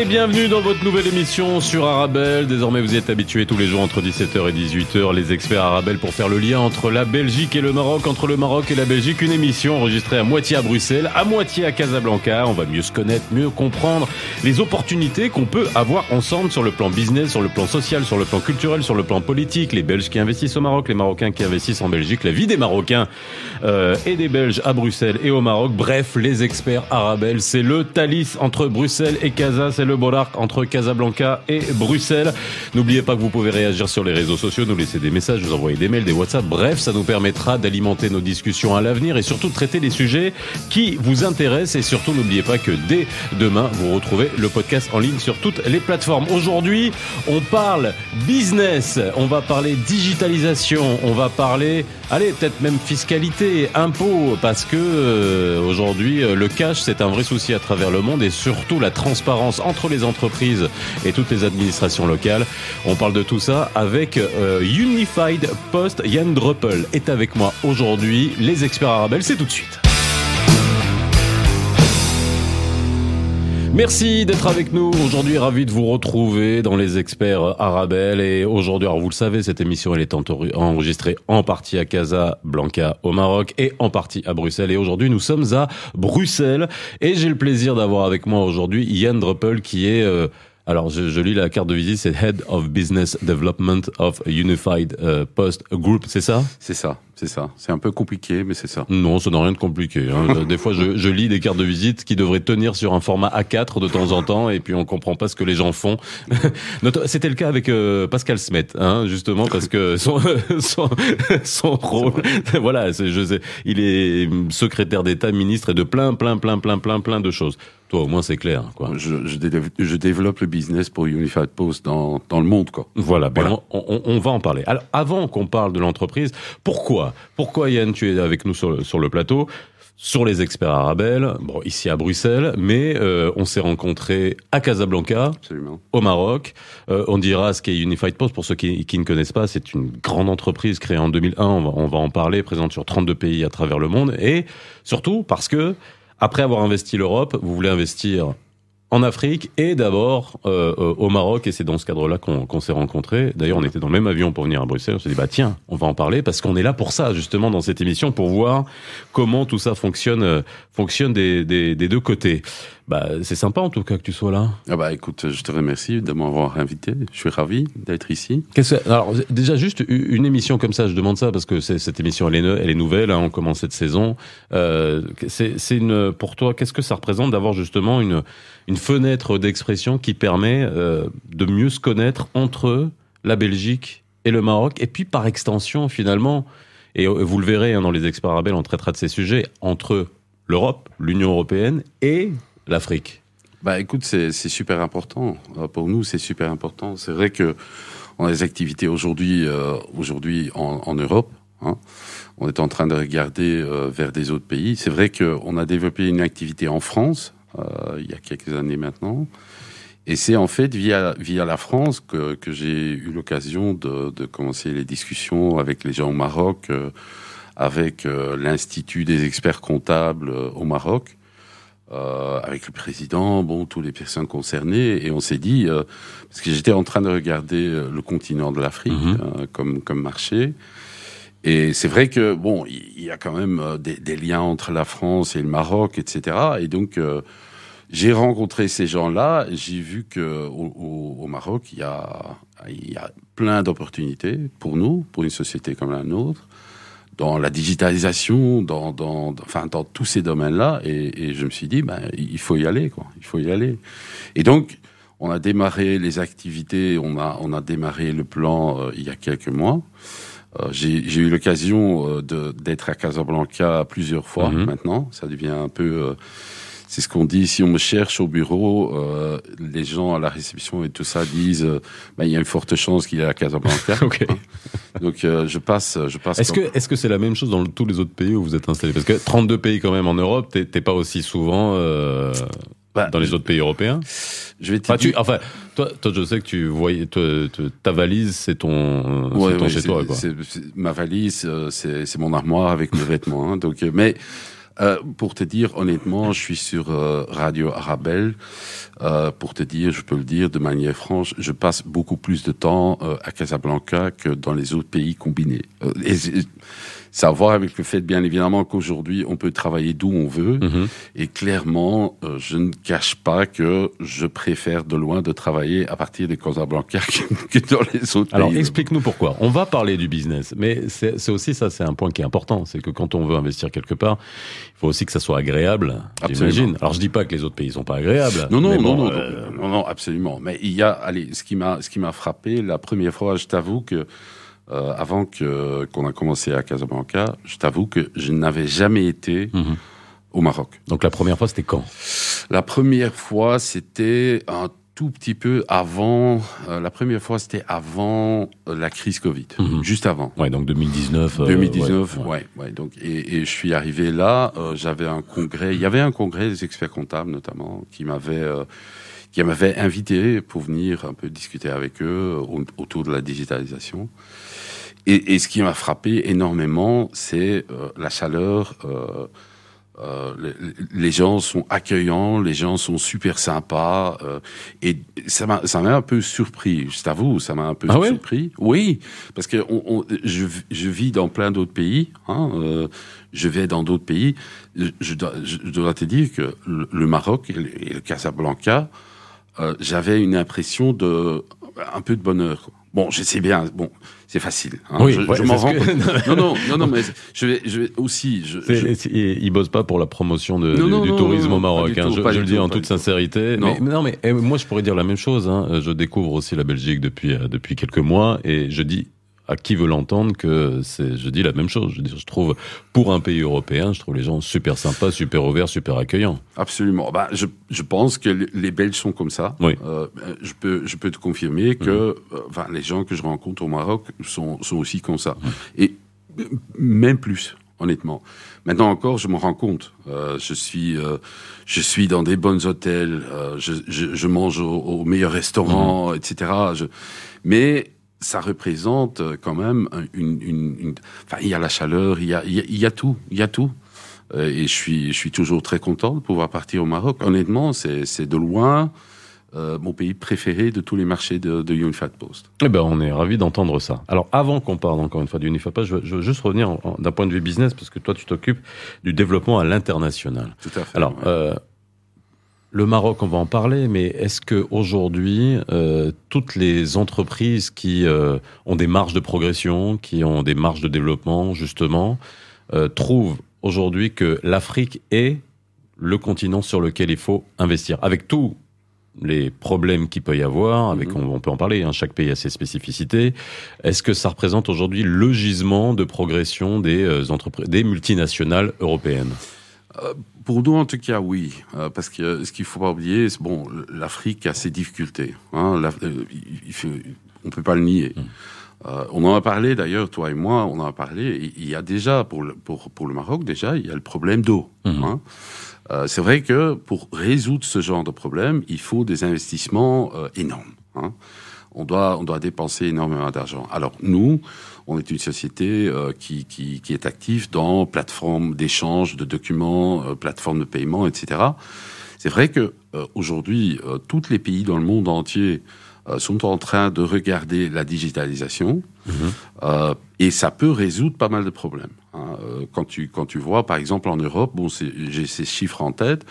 et bienvenue dans votre nouvelle émission sur Arabelle. Désormais, vous êtes habitués tous les jours entre 17h et 18h, les experts Arabelle pour faire le lien entre la Belgique et le Maroc, entre le Maroc et la Belgique. Une émission enregistrée à moitié à Bruxelles, à moitié à Casablanca. On va mieux se connaître, mieux comprendre les opportunités qu'on peut avoir ensemble sur le plan business, sur le plan social, sur le plan culturel, sur le plan politique. Les Belges qui investissent au Maroc, les Marocains qui investissent en Belgique, la vie des Marocains euh, et des Belges à Bruxelles et au Maroc. Bref, les experts Arabelle, c'est le Thalys entre Bruxelles et Casa, le Bolarc entre Casablanca et Bruxelles. N'oubliez pas que vous pouvez réagir sur les réseaux sociaux, nous laisser des messages, nous envoyer des mails, des WhatsApp. Bref, ça nous permettra d'alimenter nos discussions à l'avenir et surtout traiter les sujets qui vous intéressent. Et surtout, n'oubliez pas que dès demain, vous retrouvez le podcast en ligne sur toutes les plateformes. Aujourd'hui, on parle business, on va parler digitalisation, on va parler, allez, peut-être même fiscalité, impôts, parce que euh, aujourd'hui, euh, le cash, c'est un vrai souci à travers le monde et surtout la transparence entre les entreprises et toutes les administrations locales. On parle de tout ça avec euh, Unified Post. Yann Druppel est avec moi aujourd'hui. Les experts Arabel, c'est tout de suite. Merci d'être avec nous. Aujourd'hui, ravi de vous retrouver dans les experts Arabelle. Et aujourd'hui, alors vous le savez, cette émission, elle est enregistrée en partie à Casablanca au Maroc et en partie à Bruxelles. Et aujourd'hui, nous sommes à Bruxelles. Et j'ai le plaisir d'avoir avec moi aujourd'hui Yann Druppel qui est... Euh, alors, je, je, lis la carte de visite, c'est Head of Business Development of Unified uh, Post Group, c'est ça? C'est ça, c'est ça. C'est un peu compliqué, mais c'est ça. Non, ça n'a rien de compliqué. Hein. des fois, je, je, lis des cartes de visite qui devraient tenir sur un format A4 de temps en temps, et puis on comprend pas ce que les gens font. C'était le cas avec euh, Pascal Smet, hein, justement, parce que son, son, son rôle, voilà, je sais, il est secrétaire d'État, ministre et de plein, plein, plein, plein, plein, plein de choses. Toi, au moins, c'est clair. Quoi. Je, je, je, développe le business pour Unified Post dans, dans le monde. Quoi. Voilà, ben on, on, on, va en parler. Alors, avant qu'on parle de l'entreprise, pourquoi Pourquoi, Yann, tu es avec nous sur, sur le plateau? Sur les experts Arabel, bon ici à Bruxelles, mais euh, on s'est rencontrés à Casablanca, Absolument. au Maroc. Euh, on dira ce qu'est Unified Post pour ceux qui, qui ne connaissent pas. C'est une grande entreprise créée en 2001. On va, on va en parler, présente sur 32 pays à travers le monde, et surtout parce que après avoir investi l'Europe, vous voulez investir en Afrique et d'abord euh, au Maroc et c'est dans ce cadre-là qu'on qu s'est rencontrés. D'ailleurs, on était dans le même avion pour venir à Bruxelles. On s'est dit bah tiens, on va en parler parce qu'on est là pour ça justement dans cette émission pour voir comment tout ça fonctionne euh, fonctionne des, des, des deux côtés. Bah, c'est sympa en tout cas que tu sois là. Ah bah écoute, je te remercie de m'avoir invité. Je suis ravi d'être ici. Que, alors déjà juste une émission comme ça, je demande ça parce que cette émission elle est, elle est nouvelle, hein, on commence cette saison. Euh, c'est une pour toi, qu'est-ce que ça représente d'avoir justement une une fenêtre d'expression qui permet euh, de mieux se connaître entre la Belgique et le Maroc et puis par extension finalement et vous le verrez hein, dans les experts arabes, on traitera de ces sujets entre l'Europe, l'Union européenne et l'Afrique Bah écoute, c'est super important. Pour nous, c'est super important. C'est vrai que on a des activités aujourd'hui euh, aujourd'hui en, Europe. Hein. On est en train de regarder euh, vers des autres pays. C'est vrai qu'on a développé une activité en France euh, il y a quelques années maintenant. Et c'est en fait via, via la France que, que j'ai eu l'occasion de, de, commencer les discussions avec les gens au Maroc, euh, avec euh, l'Institut des experts comptables euh, au Maroc, euh, avec le président, bon, toutes les personnes concernées. Et on s'est dit, euh, parce que j'étais en train de regarder le continent de l'Afrique Mhm. -hmm. comme, comme marché. Et c'est vrai que, bon, il y a quand même des, des, liens entre la France et le Maroc, etc. Et donc, euh, j'ai rencontré ces gens-là. J'ai vu que au, au, au, Maroc, il y a, il y a plein d'opportunités pour nous, pour une société comme la nôtre, dans la digitalisation, dans, dans, enfin, dans tous ces domaines-là. Et, et, je me suis dit, ben, il faut y aller, quoi. Il faut y aller. Et donc, on a démarré les activités, on a, on a démarré le plan euh, il y a quelques mois. Euh, j'ai eu l'occasion euh, d'être à Casablanca plusieurs fois Mhm. mm -hmm. maintenant. Ça devient un peu. C'est ce qu'on dit. Si on me cherche au bureau, euh, les gens à la réception et tout ça disent, euh, ben, il y a une forte chance qu'il est à Casablanca. Ok. Donc euh, je passe, je passe. Est-ce que est-ce que c'est la même chose dans le- tous les autres pays où vous êtes installé Parce que 32 pays quand même en Europe, t'es t'es pas aussi souvent. euh, bah, dans les autres pays européens? Je vais enfin, tu, enfin, toi, toi, je sais que tu voyais, toi, ta valise, c'est ton, ouais, ton ouais, chez toi, quoi. ma valise, euh, c'est mon armoire avec mes vêtements. Hein, donc, mais euh, pour te dire honnêtement, je suis sur euh, Radio Arabelle. Euh, pour te dire, je peux le dire de manière franche, je passe beaucoup plus de temps euh, à Casablanca que dans les autres pays combinés. et ça a à voir avec le fait, bien évidemment, qu'aujourd'hui, on peut travailler d'où on veut. Mhm. Et clairement, euh, je ne cache pas que je préfère de loin de travailler à partir de Casablanca que, que dans les autres Alors, explique-nous pourquoi. On va parler du business, mais c'est aussi ça, c'est un point qui est important. C'est que quand on veut investir quelque part, il faut aussi que ça soit agréable, j'imagine. Alors, je dis pas que les autres pays sont pas agréables. Non, non, non, non, euh, non, non, absolument. Mais il y a, allez, ce qui m'a, ce qui m'a frappé la première fois, je t'avoue que euh, avant que qu'on a commencé à Casablanca, je t'avoue que je n'avais jamais été Mhm. au Maroc. Donc, la première fois, c'était quand? La première fois, c'était un tout petit peu avant. euh, la première fois, c'était avant euh, la crise Covid, Mhm. juste avant. Ouais, donc 2019. euh, 2019, ouais, ouais, ouais. donc, et, et je suis arrivé là. euh, J'avais un congrès. Il y avait un congrès des experts comptables notamment qui m'avait euh, qui m'avait invité pour venir un peu discuter avec eux au- autour de la digitalisation. Et, et ce qui m'a frappé énormément, c'est euh, la chaleur. Euh, euh, les, les gens sont accueillants, les gens sont super sympas, et ça m'a ça m'a un peu surpris. Je t'avoue, ça m'a un peu Ah surpris. Oui, parce que on, on- je, je vis dans plein d'autres pays. Hein, je vais dans d'autres pays. Je, je dois, je dois te dire que le, le Maroc et le, et le Casablanca, j'avais une impression de un peu de bonheur. quoi. Bon, je sais bien. Bon, c'est facile. hein, Oui, je, ouais, je m'en rends. que- compte. Non, non, non, non, mais je vais, je vais aussi. Je, je- Ils bossent pas pour la promotion de, Non, du, non, du non, tourisme au Maroc. hein. tout, je le dis tout, en toute sincérité. Non. Mais, mais non, mais eh, moi, je pourrais dire la même chose. hein. Je découvre aussi la Belgique depuis euh, depuis quelques mois et je dis à qui veut l'entendre que c'est. Je dis la même chose. Je, trouve pour un pays européen, je trouve les gens super sympas, super ouverts, super accueillants. Absolument. Bah, je, je pense que les- Belges sont comme ça. Oui. Euh, je peux, je peux te confirmer que, euh, enfin, les gens que je rencontre au Maroc sont, sont aussi comme ça. Et même plus, honnêtement. Maintenant encore, je me rends compte. Euh, je suis, euh, je suis dans des bons hôtels. euh, je, je, je mange au, au meilleur restaurant, etc. Je, mais ça représente euh, quand même un- une, une, une- enfin, il y a la chaleur, il y a, il y a, tout, il y a tout. Euh, et je suis, je suis toujours très content de pouvoir partir au Maroc. Honnêtement, c'est c'est de loin euh, mon pays préféré de tous les marchés de, de Unified Post. Eh ben, on est ravis d'entendre ça. Alors, avant qu'on parle encore une fois Unifapa, je veux, je veux juste revenir en- en- d'un point de vue business, parce que toi, tu t'occupes du développement à l'international. Tout à fait. Alors, ouais. euh, le Maroc, on va en parler, mais est-ce que aujourd'hui, euh, toutes les entreprises qui euh, ont des marges de progression, qui ont des marges de développement, justement, euh, trouvent aujourd'hui que l'Afrique est le continent sur lequel il faut investir, avec tous les problèmes qu'il peut y avoir, avec Mhm. on, on peut en parler, hein, chaque pays a ses spécificités. Est-ce que ça représente aujourd'hui le gisement de progression des entreprises, des multinationales européennes? Pour nous, en tout cas, oui. Euh, parce que euh, ce qu'il faut pas oublier, c'est bon, l'Afrique a ses difficultés. Hein, euh, il- il faut- on peut pas le nier. Mm. Euh, on en a parlé d'ailleurs, toi et moi, on en a parlé. Il y a déjà, pour le, pour, pour le Maroc, déjà, il y a le problème d'eau. Mhm. hein. C'est vrai que pour résoudre ce genre de problème, il faut des investissements énormes. hein. On doit, on doit dépenser énormément d'argent. Alors nous, on est une société euh, qui, qui, qui est active dans plateforme d'échange de documents, euh, plateforme de paiement, etc. C'est vrai que euh, aujourd'hui, tous les pays dans le monde entier sont en train de regarder la digitalisation euh, et ça peut résoudre pas mal de problèmes. hein. Quand tu quand tu vois, par exemple, en Europe, bon, j'ai ces chiffres en tête.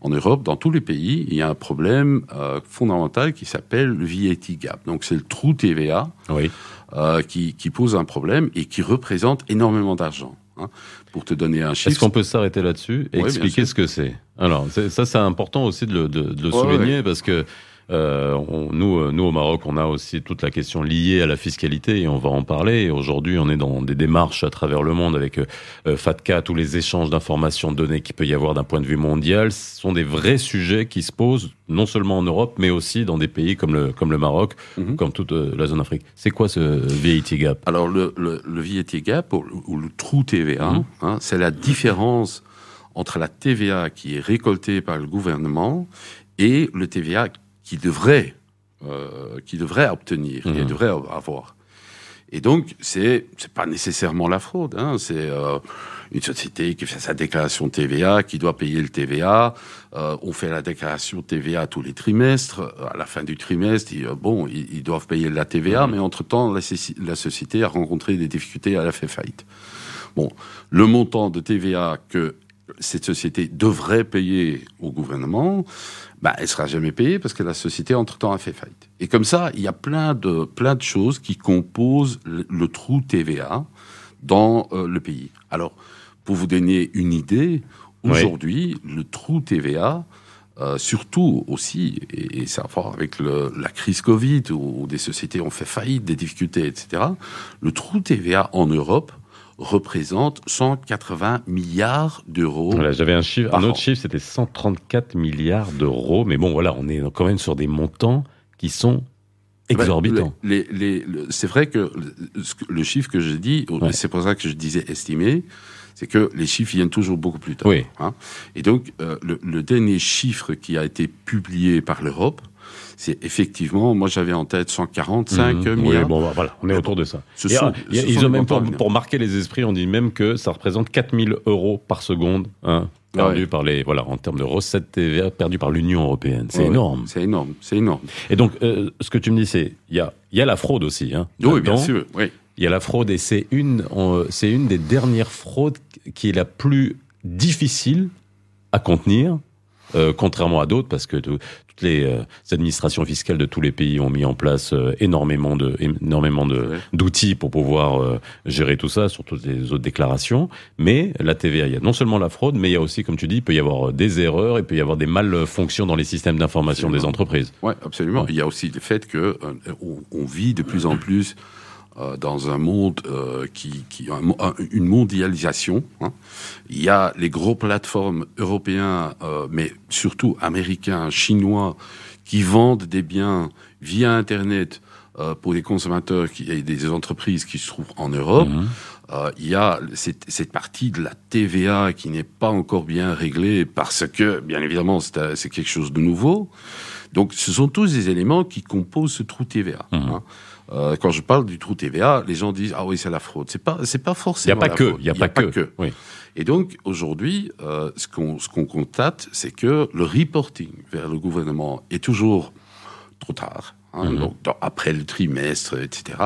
En Europe, dans tous les pays, il y a un problème euh, fondamental qui s'appelle le VAT gap. Donc, c'est le trou TVA Oui. Euh, qui, qui pose un problème et qui représente énormément d'argent. hein. Pour te donner un Est-ce chiffre, qu'on peut s'arrêter là-dessus et Oui, expliquer ce que c'est? Alors, ça, c'est important aussi de le, de- de le Ouais, souligner parce que on- nous, euh, nous, au Maroc, on a aussi toute la question liée à la fiscalité et on va en parler. Aujourd'hui, on est dans des démarches à travers le monde avec euh, euh, FATCA, tous les échanges d'informations, de données qu'il peut y avoir d'un point de vue mondial. Ce sont des vrais sujets qui se posent non seulement en Europe, mais aussi dans des pays comme le, comme le Maroc, Mhm. comme toute euh, la zone Afrique. C'est quoi ce VAT gap? Alors, le, le, le VAT gap, ou, ou le trou TVA, Mhm. hein, c'est la différence entre la TVA qui est récoltée par le gouvernement et le TVA qui devrait, euh, qui devrait obtenir, Mhm. qui devrait avoir. Et donc, c'est c'est pas nécessairement la fraude. Hein, c'est euh, une société qui fait sa déclaration TVA, qui doit payer le TVA. Euh, on fait la déclaration TVA tous les trimestres. Euh, À la fin du trimestre, ils, euh, bon, ils, ils doivent payer la TVA, mais entre-temps, la, la société a rencontré des difficultés, elle a fait faillite. Bon, le montant de TVA que cette société devrait payer au gouvernement, bah, elle sera jamais payée parce que la société entre-temps a fait faillite. Et comme ça, il y a plein de plein de choses qui composent le, le trou TVA dans euh, le pays. Alors, pour vous donner une idée, Oui. aujourd'hui, le trou TVA euh, surtout aussi, et, et ça a à voir avec le- la crise Covid, où, où des sociétés ont fait faillite, des difficultés, etc. Le trou TVA en Europe représente 180 milliards d'euros. Voilà, j'avais un chiffre, un autre an. chiffre, c'était 134 milliards d'euros. Mais bon, voilà, on est quand même sur des montants qui sont exorbitants. Ben, le- c'est vrai que le, chiffre que je dis, Ouais. c'est pour ça que je disais estimé, c'est que les chiffres viennent toujours beaucoup plus tard. Oui. hein. Et donc, euh, le, le dernier chiffre qui a été publié par l'Europe, c'est effectivement, moi j'avais en tête 145 Mhm. Oui, milliards. bon, bah, voilà, on est autour de ça. Ce Et, sont- ce ils ont même pour, marquer les esprits, on dit même que ça représente 4000 euros par seconde, hein, perdu Ouais. par les, voilà, en termes de recettes TVA, perdu par l'Union européenne. C'est Ouais, énorme. C'est énorme, c'est énorme. Et donc, euh, ce que tu me dis, c'est, il y a, il y a la fraude aussi, hein. Oui, bien sûr. Oui. Il y a la fraude et c'est une, c'est une des dernières fraudes qui est la plus difficile à contenir, euh, contrairement à d'autres, parce que tout- toutes les euh, administrations fiscales de tous les pays ont mis en place euh, énormément de, énormément de d'outils pour pouvoir euh, gérer tout ça, sur toutes les autres déclarations. Mais la TVA, il y a non seulement la fraude, mais il y a aussi, comme tu dis, il peut y avoir euh, des erreurs, il peut y avoir des malfonctions dans les systèmes d'information des entreprises. Ouais, absolument. Ouais. Il y a aussi le fait que euh, on, on vit de plus en plus euh, dans un monde euh, qui, qui un mo- un- une mondialisation. hein. Il y a les gros plateformes européens, euh, mais surtout américains, chinois, qui vendent des biens via Internet euh, pour des consommateurs qui, et des entreprises qui se trouvent en Europe. Mhm. Euh, il y a cette, cette partie de la TVA qui n'est pas encore bien réglée parce que, bien évidemment, c'est quelque chose de nouveau. Donc, ce sont tous des éléments qui composent ce trou TVA. Mhm. hein. Euh, quand je parle du trou TVA, les gens disent ah oui c'est la fraude. C'est pas c'est pas Il n'y forcément. a pas que, il n'y a, pas que. Oui. Et donc aujourd'hui, euh, ce qu'on ce qu'on constate, c'est que le reporting vers le gouvernement est toujours trop tard. hein, Mhm. donc dans- après le trimestre, etc.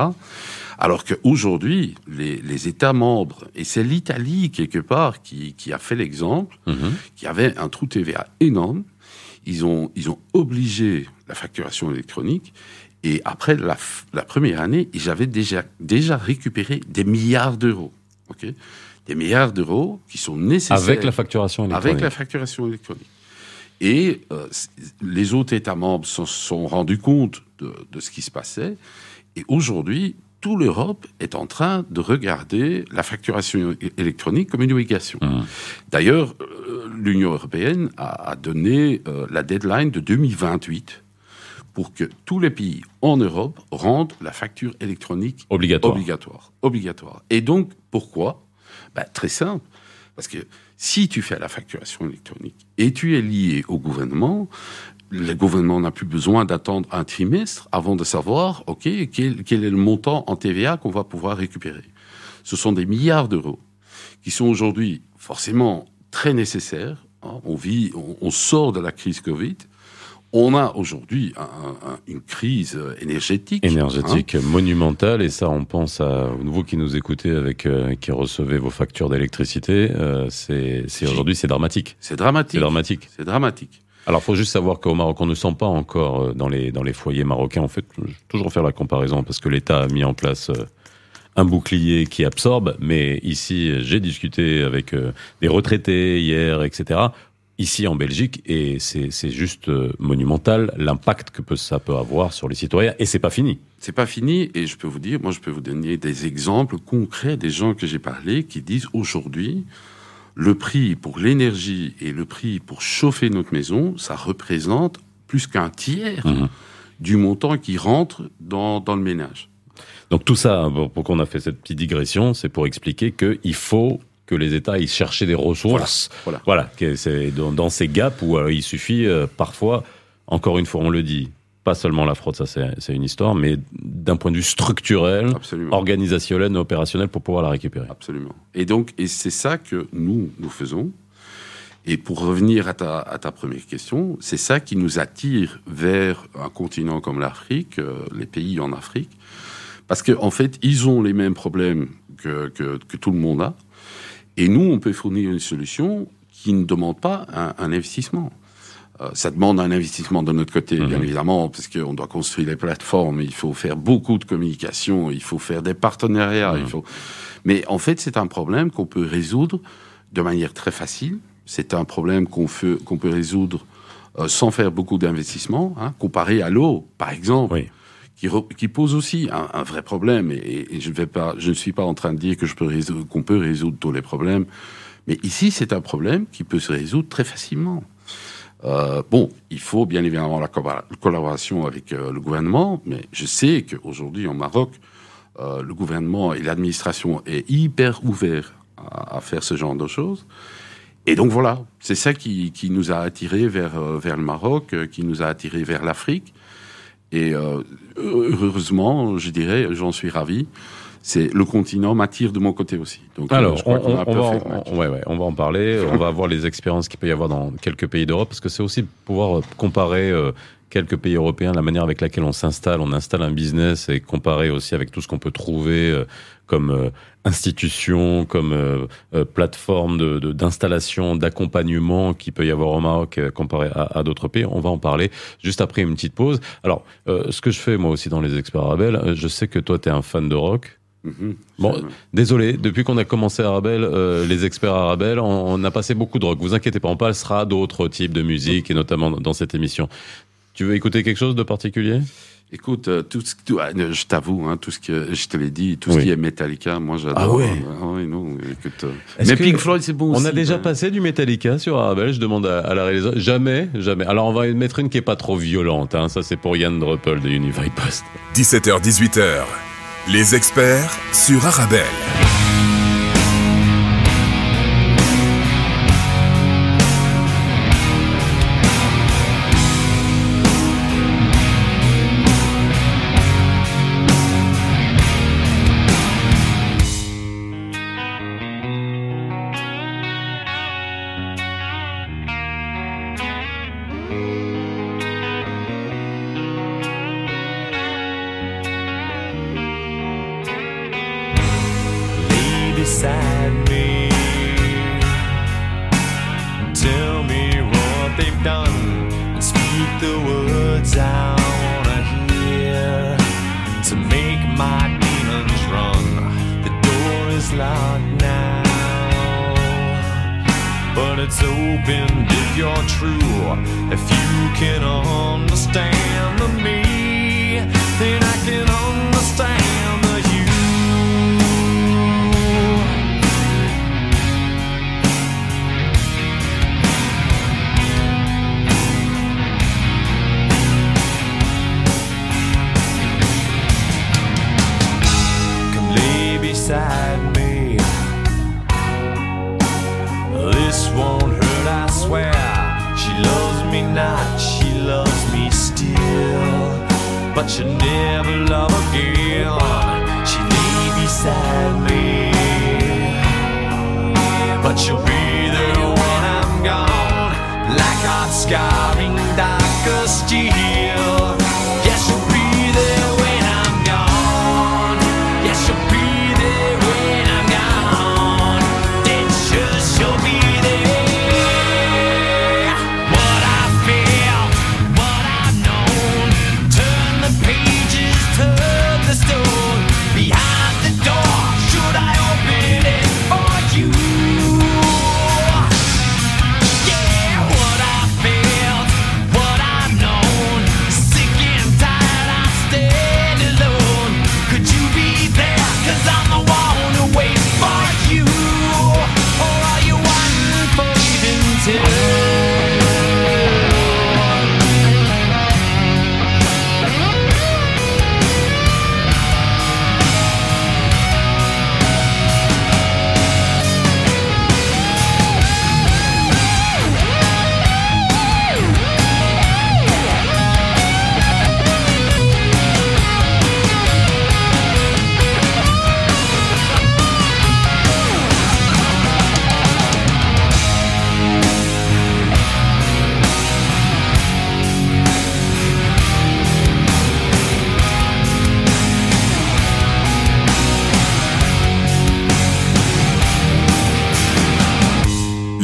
Alors qu'aujourd'hui, les, les États membres, et c'est l'Italie quelque part qui, qui a fait l'exemple, Mhm. qui avait un trou TVA énorme, ils ont, ils ont obligé la facturation électronique, et après la, première année, ils avaient déjà, déjà récupéré des milliards d'euros. ok? Des milliards d'euros qui sont nécessaires Avec la facturation électronique. avec la facturation électronique. Et euh, les autres États membres se sont rendus compte de, de ce qui se passait. Et aujourd'hui, toute l'Europe est en train de regarder la facturation électronique comme une obligation. Mhm. D'ailleurs, euh, l'Union européenne a, a donné euh, la deadline de 2028 pour que tous les pays en Europe rendent la facture électronique Obligatoire. Obligatoire. Obligatoire. Et donc, pourquoi? Bah, Très simple. Parce que si tu fais la facturation électronique et tu es lié au gouvernement, le gouvernement n'a plus besoin d'attendre un trimestre avant de savoir, OK, quel, quel est le montant en TVA qu'on va pouvoir récupérer. Ce sont des milliards d'euros qui sont aujourd'hui forcément très nécessaires. hein. On vit, on, on sort de la crise Covid. On a aujourd'hui un- un- une crise euh, énergétique. hein. énergétique monumentale et ça on pense à vous qui nous écoutez avec euh, qui recevez vos factures d'électricité euh, c'est aujourd'hui c'est dramatique C'est dramatique. c'est dramatique C'est dramatique. alors faut juste savoir qu'au Maroc on ne sent pas encore euh, dans les dans les foyers marocains en fait je vais toujours faire la comparaison parce que l'État a mis en place euh, un bouclier qui absorbe mais ici j'ai discuté avec euh, des retraités hier etc Ici en Belgique, et c'est juste euh, monumental l'impact que peut, ça peut avoir sur les citoyens, et c'est pas fini. C'est pas fini et je peux vous dire, moi je peux vous donner des exemples concrets des gens que j'ai parlé qui disent aujourd'hui le prix pour l'énergie et le prix pour chauffer notre maison, ça représente plus qu'un tiers Mhm. du montant qui rentre dans, dans le ménage. Donc tout ça, pour qu'on a fait cette petite digression, c'est pour expliquer qu'il faut que les États aillent chercher des ressources. Voilà. Voilà, que c'est dans, dans ces gaps où euh, il suffit euh, parfois, encore une fois, on le dit, pas seulement la fraude, ça c'est une histoire, mais d'un point de vue structurel, Absolument. organisationnel, opérationnel pour pouvoir la récupérer. Absolument. Et donc, et c'est ça que nous, nous faisons. Et pour revenir à ta, à ta première question, c'est ça qui nous attire vers un continent comme l'Afrique, euh, les pays en Afrique, parce qu'en en fait, ils ont les mêmes problèmes que, que, que tout le monde a. Et nous, on peut fournir une solution qui ne demande pas un, un investissement. Euh, ça demande un investissement de notre côté, bien Mhm. évidemment, parce qu'on doit construire les plateformes, il faut faire beaucoup de communication, il faut faire des partenariats, il Mhm. faut. Mais en fait, c'est un problème qu'on peut résoudre de manière très facile. C'est un problème qu'on qu'on peut résoudre euh, sans faire beaucoup d'investissement, hein, comparé à l'eau, par exemple, Oui. Qui, pose aussi un, vrai problème. Et, je, ne suis pas en train de dire que qu'on peut résoudre tous les problèmes, mais ici, c'est un problème qui peut se résoudre très facilement. Euh, bon, il faut bien évidemment la colla- collaboration avec euh, le gouvernement, mais je sais qu'aujourd'hui en Maroc, euh, le gouvernement et l'administration est hyper ouvert à, faire ce genre de choses. Et donc voilà, c'est ça qui, nous a attirés vers, vers le Maroc, qui nous a attirés vers l'Afrique. Et euh, heureusement, je dirais, j'en suis ravi. C'est le continent m'attire de mon côté aussi. Donc, euh, Alors, je crois on, va, en- ouais, ouais, on va en parler. on va voir les expériences qu'il peut y avoir dans quelques pays d'Europe, parce que c'est aussi pouvoir euh, comparer euh, quelques pays européens, la manière avec laquelle on s'installe, on installe un business, et comparer aussi avec tout ce qu'on peut trouver euh, comme euh, institution, comme euh, euh, plateforme de- de- d'installation, d'accompagnement qui peut y avoir au Maroc comparé à, à d'autres pays. On va en parler juste après une petite pause. Alors, ce que je fais moi aussi dans les experts Arabelle, euh, je sais que toi, tu es un fan de rock. Mhm. Bon, Désolé, depuis qu'on a commencé Arabelle, euh, les experts Arabelle, on, on a passé beaucoup de rock. Vous inquiétez pas, on passera d'autres types de musique, et notamment dans cette émission. Tu veux écouter quelque chose de particulier? Écoute, euh, tout ce, tout, ah, je t'avoue, hein, tout ce que je te l'ai dit, tout ce Oui. qui est Metallica, moi j'adore. Ah ouais Ah ouais, non, écoute. euh, Mais Pink Floyd, c'est bon On aussi. a déjà ben. passé du Metallica sur Arabelle, je demande à, à la réalisatrice. Jamais, jamais. Alors on va mettre une qui est pas trop violente, hein. ça c'est pour Yann Druppel de Unified Post. 17h-18h, les experts sur Arabelle. What they've done and speak the words I wanna hear to make my demons run. The door is locked now, but it's open if you're true. If you can understand me, then I can understand beside me. This won't hurt, I swear. She loves me not, she loves me still. But she'll never love again. She lay beside me. But she'll be there when I'm gone. Like hot scarring, darker steel.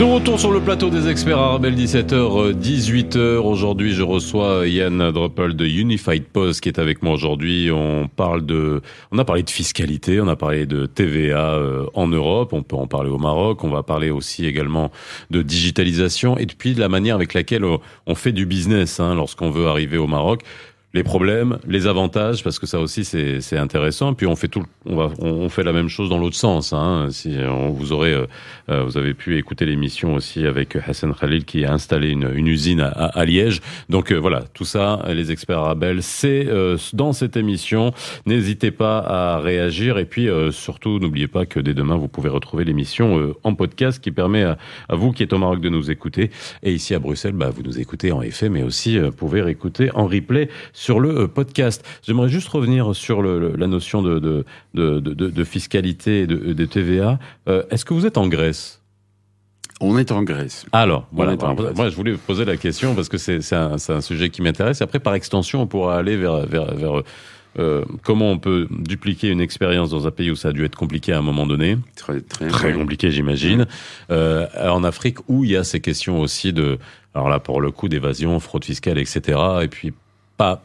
De retour sur le plateau des experts Arabelle 17h 18h aujourd'hui je reçois Yann Droppel de Unified Post qui est avec moi aujourd'hui. On parle de on a parlé de fiscalité on a parlé de TVA euh, en Europe on peut en parler au Maroc on va parler aussi également de digitalisation et puis de la manière avec laquelle on fait du business hein, lorsqu'on veut arriver au Maroc les problèmes, les avantages, parce que ça aussi c'est intéressant. Puis on fait tout, on va, on fait la même chose dans l'autre sens. Hein. Si on, vous aurez, euh, euh, vous avez pu écouter l'émission aussi avec Hassan Khalil qui a installé une, une usine à, à- Liège. Donc euh, voilà, tout ça, les experts Arabelle, c'est euh, dans cette émission. N'hésitez pas à réagir et puis euh, surtout n'oubliez pas que dès demain vous pouvez retrouver l'émission euh, en podcast qui permet à, à vous qui êtes au Maroc de nous écouter et ici à Bruxelles, bah, vous nous écoutez en effet, mais aussi pouvez réécouter en replay sur le euh, podcast. J'aimerais juste revenir sur le, le- la notion de, de, de, de, de- de fiscalité et de, TVA. Euh, Est-ce que vous êtes en Grèce? On est en Grèce. alors, voilà. Moi, je voulais poser la question parce que c'est un, sujet qui m'intéresse. Et Après, par extension, on pourra aller vers, vers, vers euh, comment on peut dupliquer une expérience dans un pays où ça a dû être compliqué à un moment donné. Très, très, Très compliqué, j'imagine. Euh, en Afrique, où il y a ces questions aussi de, alors là, pour le coup, d'évasion, fraude fiscale, etc. Et puis, pas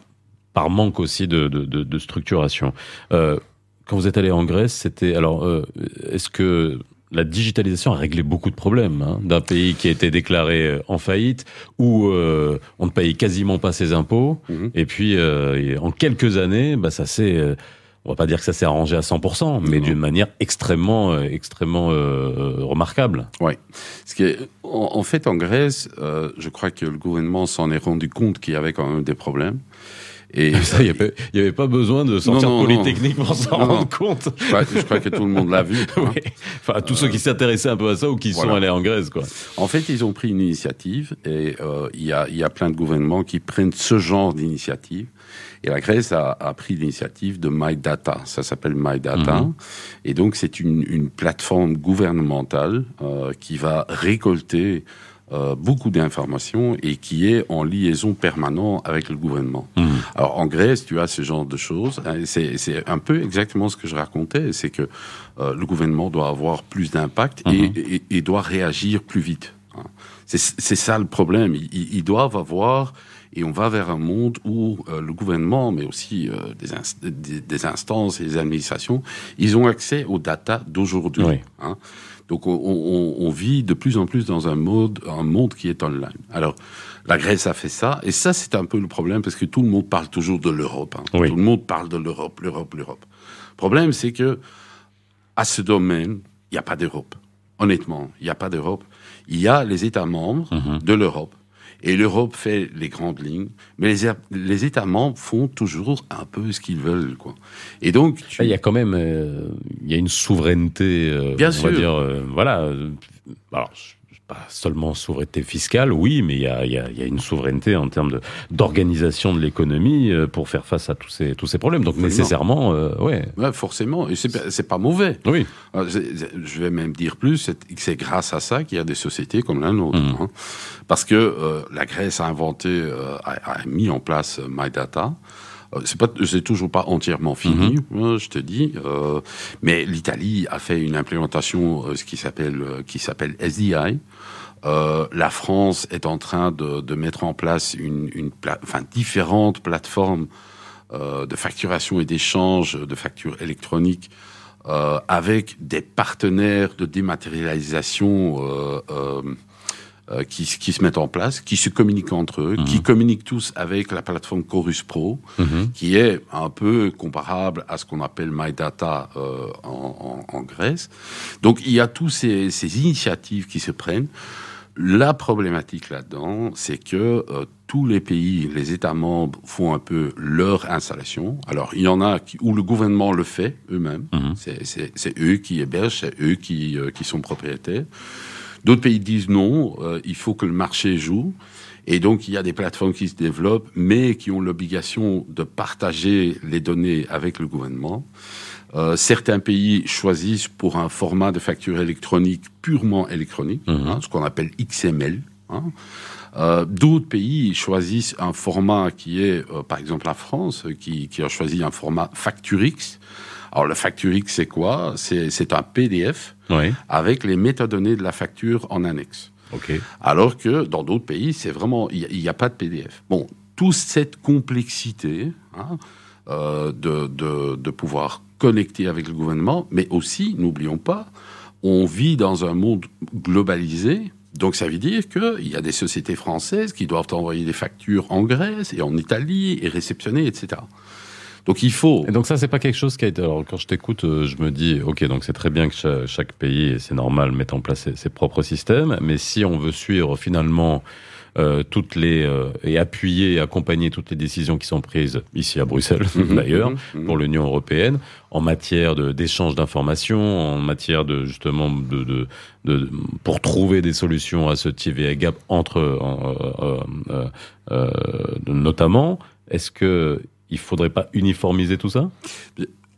par manque aussi de, de, de, de structuration. Euh, quand vous êtes allé en Grèce, c'était alors, euh, est-ce que la digitalisation a réglé beaucoup de problèmes hein, d'un pays qui a été déclaré euh, en faillite, où euh, on ne paye quasiment pas ses impôts, Mhm. et puis et en quelques années, bah, ça s'est on va pas dire que ça s'est arrangé à 100%, mais d'une manière extrêmement, euh, extrêmement euh, remarquable. Ce qui est, en, en fait, en Grèce, euh, je crois que le gouvernement s'en est rendu compte qu'il y avait quand même des problèmes. Et Ça, il n'y avait, pas besoin de sortir Non, Polytechnique pour s'en rendre compte. je crois, je crois que tout le monde l'a vu. Oui. Enfin, tous ceux qui s'intéressaient un peu à ça ou qui sont allés en Grèce, quoi. En fait, ils ont pris une initiative et euh, il y, a, il y a plein de gouvernements qui prennent ce genre d'initiative. Et la Grèce a, a pris l'initiative de My Data. Ça s'appelle My Data. Mhm. Et donc, c'est une, une plateforme gouvernementale euh, qui va récolter euh, beaucoup d'informations et qui est en liaison permanente avec le gouvernement. Mhm. Alors en Grèce, tu as ce genre de choses. C'est un peu exactement ce que je racontais, c'est que euh, le gouvernement doit avoir plus d'impact et, Mhm. et, et doit réagir plus vite. C'est ça le problème. Ils- ils doivent avoir et on va vers un monde où euh, le gouvernement, mais aussi euh, des, inst- des, des instances et les administrations, ils ont accès aux data d'aujourd'hui. Oui. hein. Donc on, on- on vit de plus en plus dans un mode, un monde qui est online. Alors la Grèce a fait ça, et ça c'est un peu le problème parce que tout le monde parle toujours de l'Europe. hein. Oui. Tout le monde parle de l'Europe, l'Europe, l'Europe. Le problème c'est que à ce domaine, il n'y a pas d'Europe. Honnêtement, il n'y a pas d'Europe. Il y a les États membres Mhm. de l'Europe. Et l'Europe fait les grandes lignes, mais les, les États membres font toujours un peu ce qu'ils veulent, quoi. Et donc, tu- Il y a quand même, euh, il y a une souveraineté, euh, Bien on sûr. va dire, euh, voilà. euh, Alors, pas seulement souveraineté fiscale, oui, mais il y a, y a- y a une souveraineté en termes de- d'organisation de l'économie euh, pour faire face à tous ces, tous ces problèmes. Donc, Absolument. nécessairement, euh, ouais. ouais, forcément, et c'est pas- mauvais. Oui. Je vais même dire plus, c'est grâce à ça qu'il y a des sociétés comme la nôtre. Mhm. hein. Parce que euh, la Grèce a inventé, euh, a, a mis en place euh, MyData. Euh, C'est pas, c'est toujours pas entièrement fini, hein, je te dis. euh, mais l'Italie a fait une implémentation, euh, ce qui s'appelle, euh, qui s'appelle SDI. Euh, la France est en train de, de mettre en place une, une pla- enfin, différentes plateformes euh, de facturation et d'échange de factures électroniques euh, avec des partenaires de dématérialisation euh, euh, qui, qui se mettent en place, qui se communiquent entre eux, qui communiquent tous avec la plateforme Chorus Pro, Mhm. qui est un peu comparable à ce qu'on appelle MyData euh, en, en, en Grèce. Donc il y a tous ces, ces initiatives qui se prennent. La problématique là-dedans, c'est que euh, tous les pays, les États membres font un peu leur installation. Alors, il y en a qui, où le gouvernement le fait eux-mêmes. Mhm. C'est- eux qui hébergent, c'est eux qui, euh, qui sont propriétaires. D'autres pays disent non, euh, il faut que le marché joue. Et donc, il y a des plateformes qui se développent, mais qui ont l'obligation de partager les données avec le gouvernement. Euh, certains pays choisissent pour un format de facture électronique purement électronique, Mhm. hein, ce qu'on appelle XML. hein. Euh, D'autres pays choisissent un format qui est, euh, par exemple la France, qui, qui a choisi un format FactureX. Alors le FactureX, c'est quoi? C'est c'est un PDF Oui, avec les métadonnées de la facture en annexe. Alors que dans d'autres pays, c'est vraiment, il n'y a, pas de PDF. Bon, toute cette complexité hein, euh, de, de, de pouvoir connecter avec le gouvernement, mais aussi, n'oublions pas, on vit dans un monde globalisé. Donc ça veut dire qu'il y a des sociétés françaises qui doivent envoyer des factures en Grèce et en Italie et réceptionner, etc. Donc il faut... Et donc ça, c'est pas quelque chose qui a été. Alors quand je t'écoute, euh, je me dis, ok, donc c'est très bien que cha- chaque, pays, et c'est normal, mette en place ses, ses propres systèmes, mais si on veut suivre finalement euh, toutes les euh, et appuyer et accompagner toutes les décisions qui sont prises ici à Bruxelles d'ailleurs Mhm. pour l'Union européenne en matière de d'échange d'informations, en matière de justement de, de, de- pour trouver des solutions à ce TVA gap entre euh, euh, euh, notamment, est-ce que il faudrait pas uniformiser tout ça?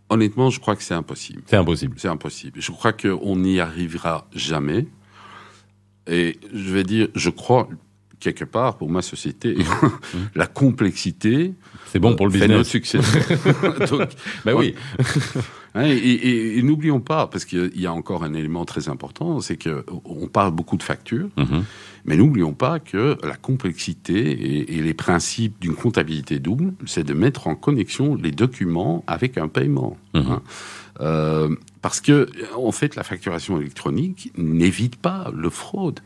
Honnêtement, je crois que c'est impossible. C'est impossible. C'est impossible. Je crois qu'on n'y arrivera jamais. Et je vais dire, je crois quelque part pour ma société, la complexité C'est bon pour le fait notre business. succès. Donc, Bah oui. Hein, et et- et n'oublions pas, parce qu'il y a encore un élément très important, c'est que on parle beaucoup de factures, Mhm. mais n'oublions pas que la complexité et, et les principes d'une comptabilité double, c'est de mettre en connexion les documents avec un paiement. Mhm. hein. Euh, parce que, en fait, la facturation électronique n'évite pas le fraude.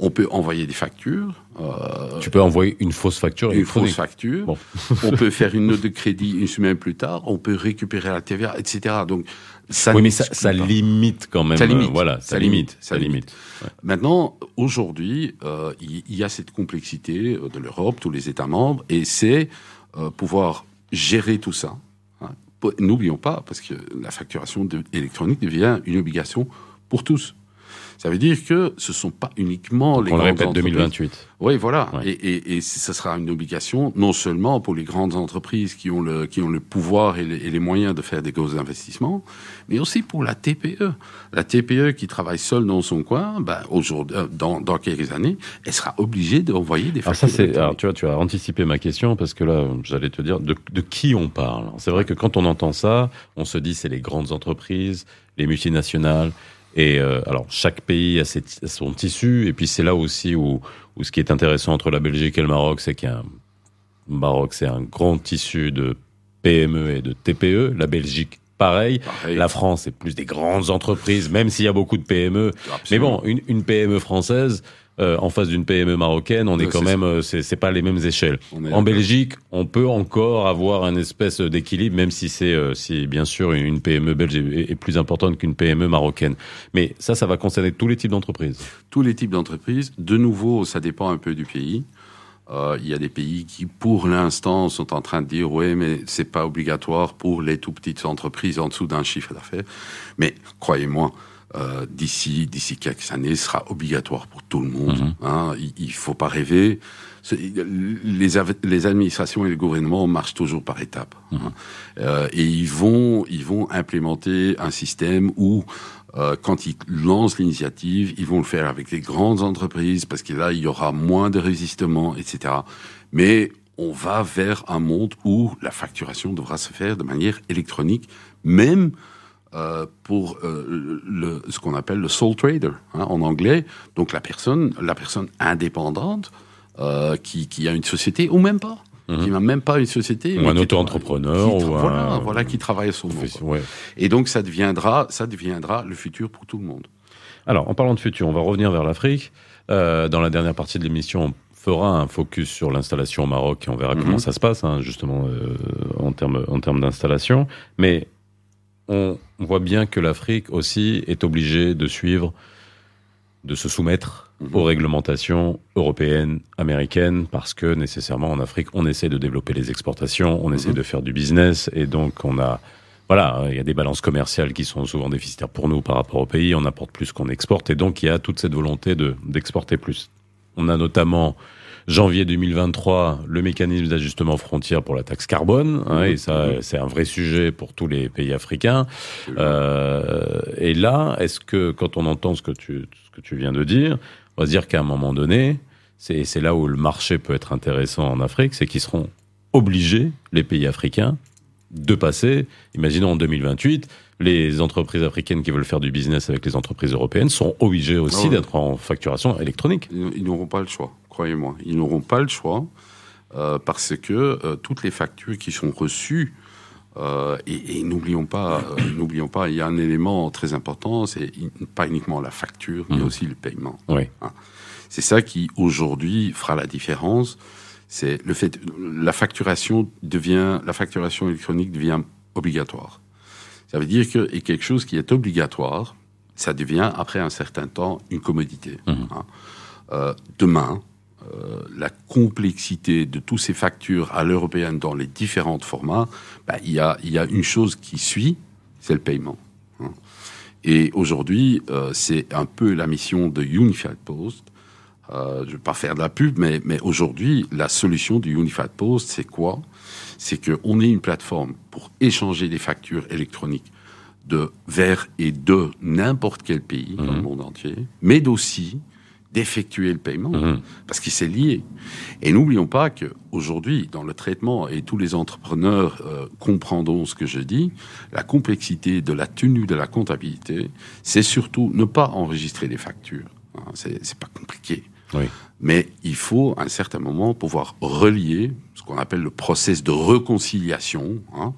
On peut envoyer des factures, euh, Tu peux envoyer une fausse facture une fausse facture, Bon. on peut faire une note de crédit une semaine plus tard, on peut récupérer la TVA, etc. Donc, ça Oui, mais ça, limite quand même. Ça limite. euh, voilà, ça, Ça limite. limite. Ça limite. Maintenant, aujourd'hui, euh, il y a cette complexité de l'Europe, tous les États membres, et c'est pouvoir gérer tout ça. hein. N'oublions pas, parce que la facturation électronique devient une obligation pour tous. Ça veut dire que ce ne sont pas uniquement les On le grandes répète, entreprises. 2028. Oui, voilà. Ouais. Et, et, et ce sera une obligation non seulement pour les grandes entreprises qui ont le, qui ont le pouvoir et les, et les moyens de faire des gros investissements, mais aussi pour la TPE. La TPE qui travaille seule dans son coin, ben, aujourd'hui, euh, dans, dans quelques années, elle sera obligée d'envoyer des Alors ça, factures. c'est, alors tu vois, tu as anticipé ma question parce que là, j'allais te dire de, de qui on parle? C'est vrai que quand on entend ça, on se dit c'est les grandes entreprises, les multinationales. Et euh, alors chaque pays a ses son tissu. Et puis c'est là aussi où, où ce qui est intéressant entre la Belgique et le Maroc, c'est qu'il y a un le Maroc, c'est un grand tissu de PME et de TPE. La Belgique, pareil. Pareil. La France, c'est plus des grandes entreprises, même s'il y a beaucoup de PME. Mais Absolument. bon, une, une PME française euh, en face d'une PME marocaine, on est Ouais, quand c'est même, euh, c'est pas les mêmes échelles. Est En. Belgique, on peut encore avoir un espèce d'équilibre, même si c'est, euh, si bien sûr une PME belge est, est plus importante qu'une PME marocaine. Mais ça, ça va concerner tous les types d'entreprises. tous les types d'entreprises. De nouveau, ça dépend un peu du pays. Euh, Il y a des pays qui, pour l'instant, sont en train de dire ouais, mais c'est pas obligatoire pour les tout petites entreprises en dessous d'un chiffre d'affaires. Mais croyez-moi, euh, d'ici d'ici quelques années, sera obligatoire pour tout le monde. Mhm. hein. Il, faut pas rêver. Les, les administrations et les gouvernements marchent toujours par étapes. hein. Euh, et ils vont ils vont implémenter un système où euh, quand ils lancent l'initiative, ils vont le faire avec les grandes entreprises parce que là, il y aura moins de résistement, etc. Mais on va vers un monde où la facturation devra se faire de manière électronique, même euh, pour euh, le, ce qu'on appelle le sole trader hein, en anglais. Donc la personne, la personne indépendante euh, qui, qui a une société ou même pas, qui n'a même pas une société, Ou un auto-entrepreneur, un- voilà, voilà, qui travaille à son nom. Ouais. Et donc ça deviendra, ça deviendra le futur pour tout le monde. Alors, en parlant de futur, on va revenir vers l'Afrique. Dans la dernière partie de l'émission, on fera un focus sur l'installation au Maroc et on verra Mhm. comment ça se passe, hein, justement, en termes en termes d'installation. Mais on voit bien que l'Afrique aussi est obligée de suivre, de se soumettre Mhm. aux réglementations européennes, américaines, parce que nécessairement en Afrique, on essaie de développer les exportations, on essaie Mhm. de faire du business, et donc on a voilà, il y a des balances commerciales qui sont souvent déficitaires pour nous par rapport au pays. On apporte plus qu'on exporte, et donc il y a toute cette volonté de d'exporter plus. On a notamment janvier 2023 le mécanisme d'ajustement frontière pour la taxe carbone, hein, et ça c'est un vrai sujet pour tous les pays africains. Euh, et là, est-ce que quand on entend ce que tu ce que tu viens de dire, on va se dire qu'à un moment donné, c'est c'est là où le marché peut être intéressant en Afrique, c'est qu'ils seront obligés, les pays africains, de passer, imaginons en 2028, les entreprises africaines qui veulent faire du business avec les entreprises européennes sont obligées aussi Ah ouais. d'être en facturation électronique. Ils n'auront pas le choix, croyez-moi. Ils n'auront pas le choix euh, parce que euh, toutes les factures qui sont reçues, euh, et, et n'oublions pas, n'oublions pas, il y a un élément très important, c'est pas uniquement la facture, mais Mhm. aussi le paiement. Oui. C'est ça qui aujourd'hui fera la différence. C'est le fait, la facturation devient, la facturation électronique devient obligatoire. Ça veut dire que et quelque chose qui est obligatoire, ça devient après un certain temps une commodité. Mhm. hein. Euh, demain, euh, la complexité de tous ces factures à l'européenne dans les différents formats, bah, il y, a, il y a une chose qui suit, c'est le paiement. hein. Et aujourd'hui, euh, c'est un peu la mission de Unified Post. Euh, je ne vais pas faire de la pub, mais, mais aujourd'hui, la solution du Unified Post, c'est quoi? C'est qu'on ait une plateforme pour échanger des factures électroniques de vers et de n'importe quel pays dans le monde entier, mais aussi d'effectuer le paiement, Mhm. parce que c'est lié. Et n'oublions pas que aujourd'hui, dans le traitement, et tous les entrepreneurs euh, comprendront ce que je dis, la complexité de la tenue de la comptabilité, c'est surtout ne pas enregistrer les factures. Hein, c'est c'est pas compliqué. Oui. Mais il faut, à un certain moment, pouvoir relier ce qu'on appelle le process de réconciliation. hein.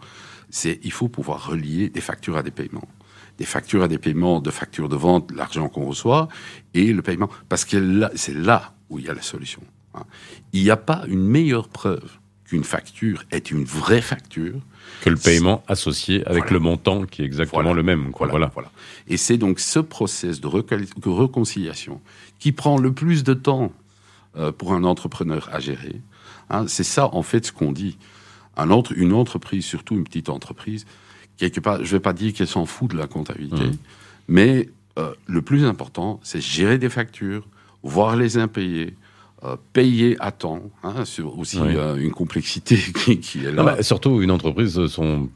c'est il faut pouvoir relier des factures à des paiements. Des factures à des paiements de factures de vente, l'argent qu'on reçoit, et le paiement. Parce que c'est là où il y a la solution. hein. Il n'y a pas une meilleure preuve qu'une facture est une vraie facture Que le paiement associé avec Voilà. le montant qui est exactement Voilà. le même. Quoi. Voilà, Voilà. Et c'est donc ce process de réconciliation qui prend le plus de temps euh, pour un entrepreneur à gérer. Hein, c'est ça, en fait, ce qu'on dit. Un entre, une entreprise, surtout une petite entreprise, quelque part, je ne vais pas dire qu'elle s'en fout de la comptabilité, Mhm. mais euh, le plus important, c'est gérer des factures, voir les impayés, euh, payer à temps. Hein, c'est aussi Oui. euh, une complexité qui, qui est là. Non, surtout, une entreprise, son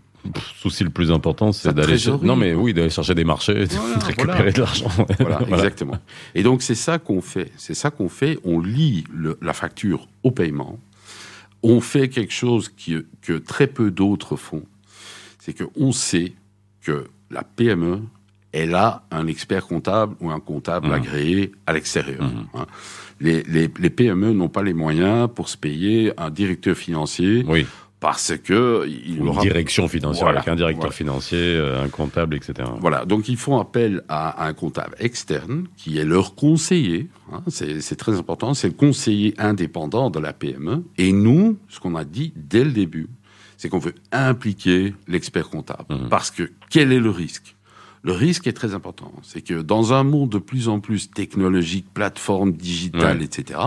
souci le plus important, c'est d'aller non mais oui d'aller chercher des marchés, Voilà, de récupérer voilà. de l'argent. Voilà, Voilà. exactement. Et donc c'est ça qu'on fait. C'est ça qu'on fait. On lie le- la facture au paiement. On fait quelque chose qui, que très peu d'autres font. C'est qu'on sait que la PME, elle a un expert comptable ou un comptable agréé à l'extérieur. Mhm. hein. Les, les- les PME n'ont pas les moyens pour se payer un directeur financier Oui, parce que il une aura direction financière Voilà, avec un directeur voilà. financier, euh, un comptable, etc. Voilà, donc ils font appel à un comptable externe qui est leur conseiller. hein, c'est très important, c'est le conseiller indépendant de la PME. Et nous, ce qu'on a dit dès le début, c'est qu'on veut impliquer l'expert comptable. Mhm. Parce que quel est le risque? Le risque est très important. C'est que dans un monde de plus en plus technologique, plateforme digitale, Ouais. etc.,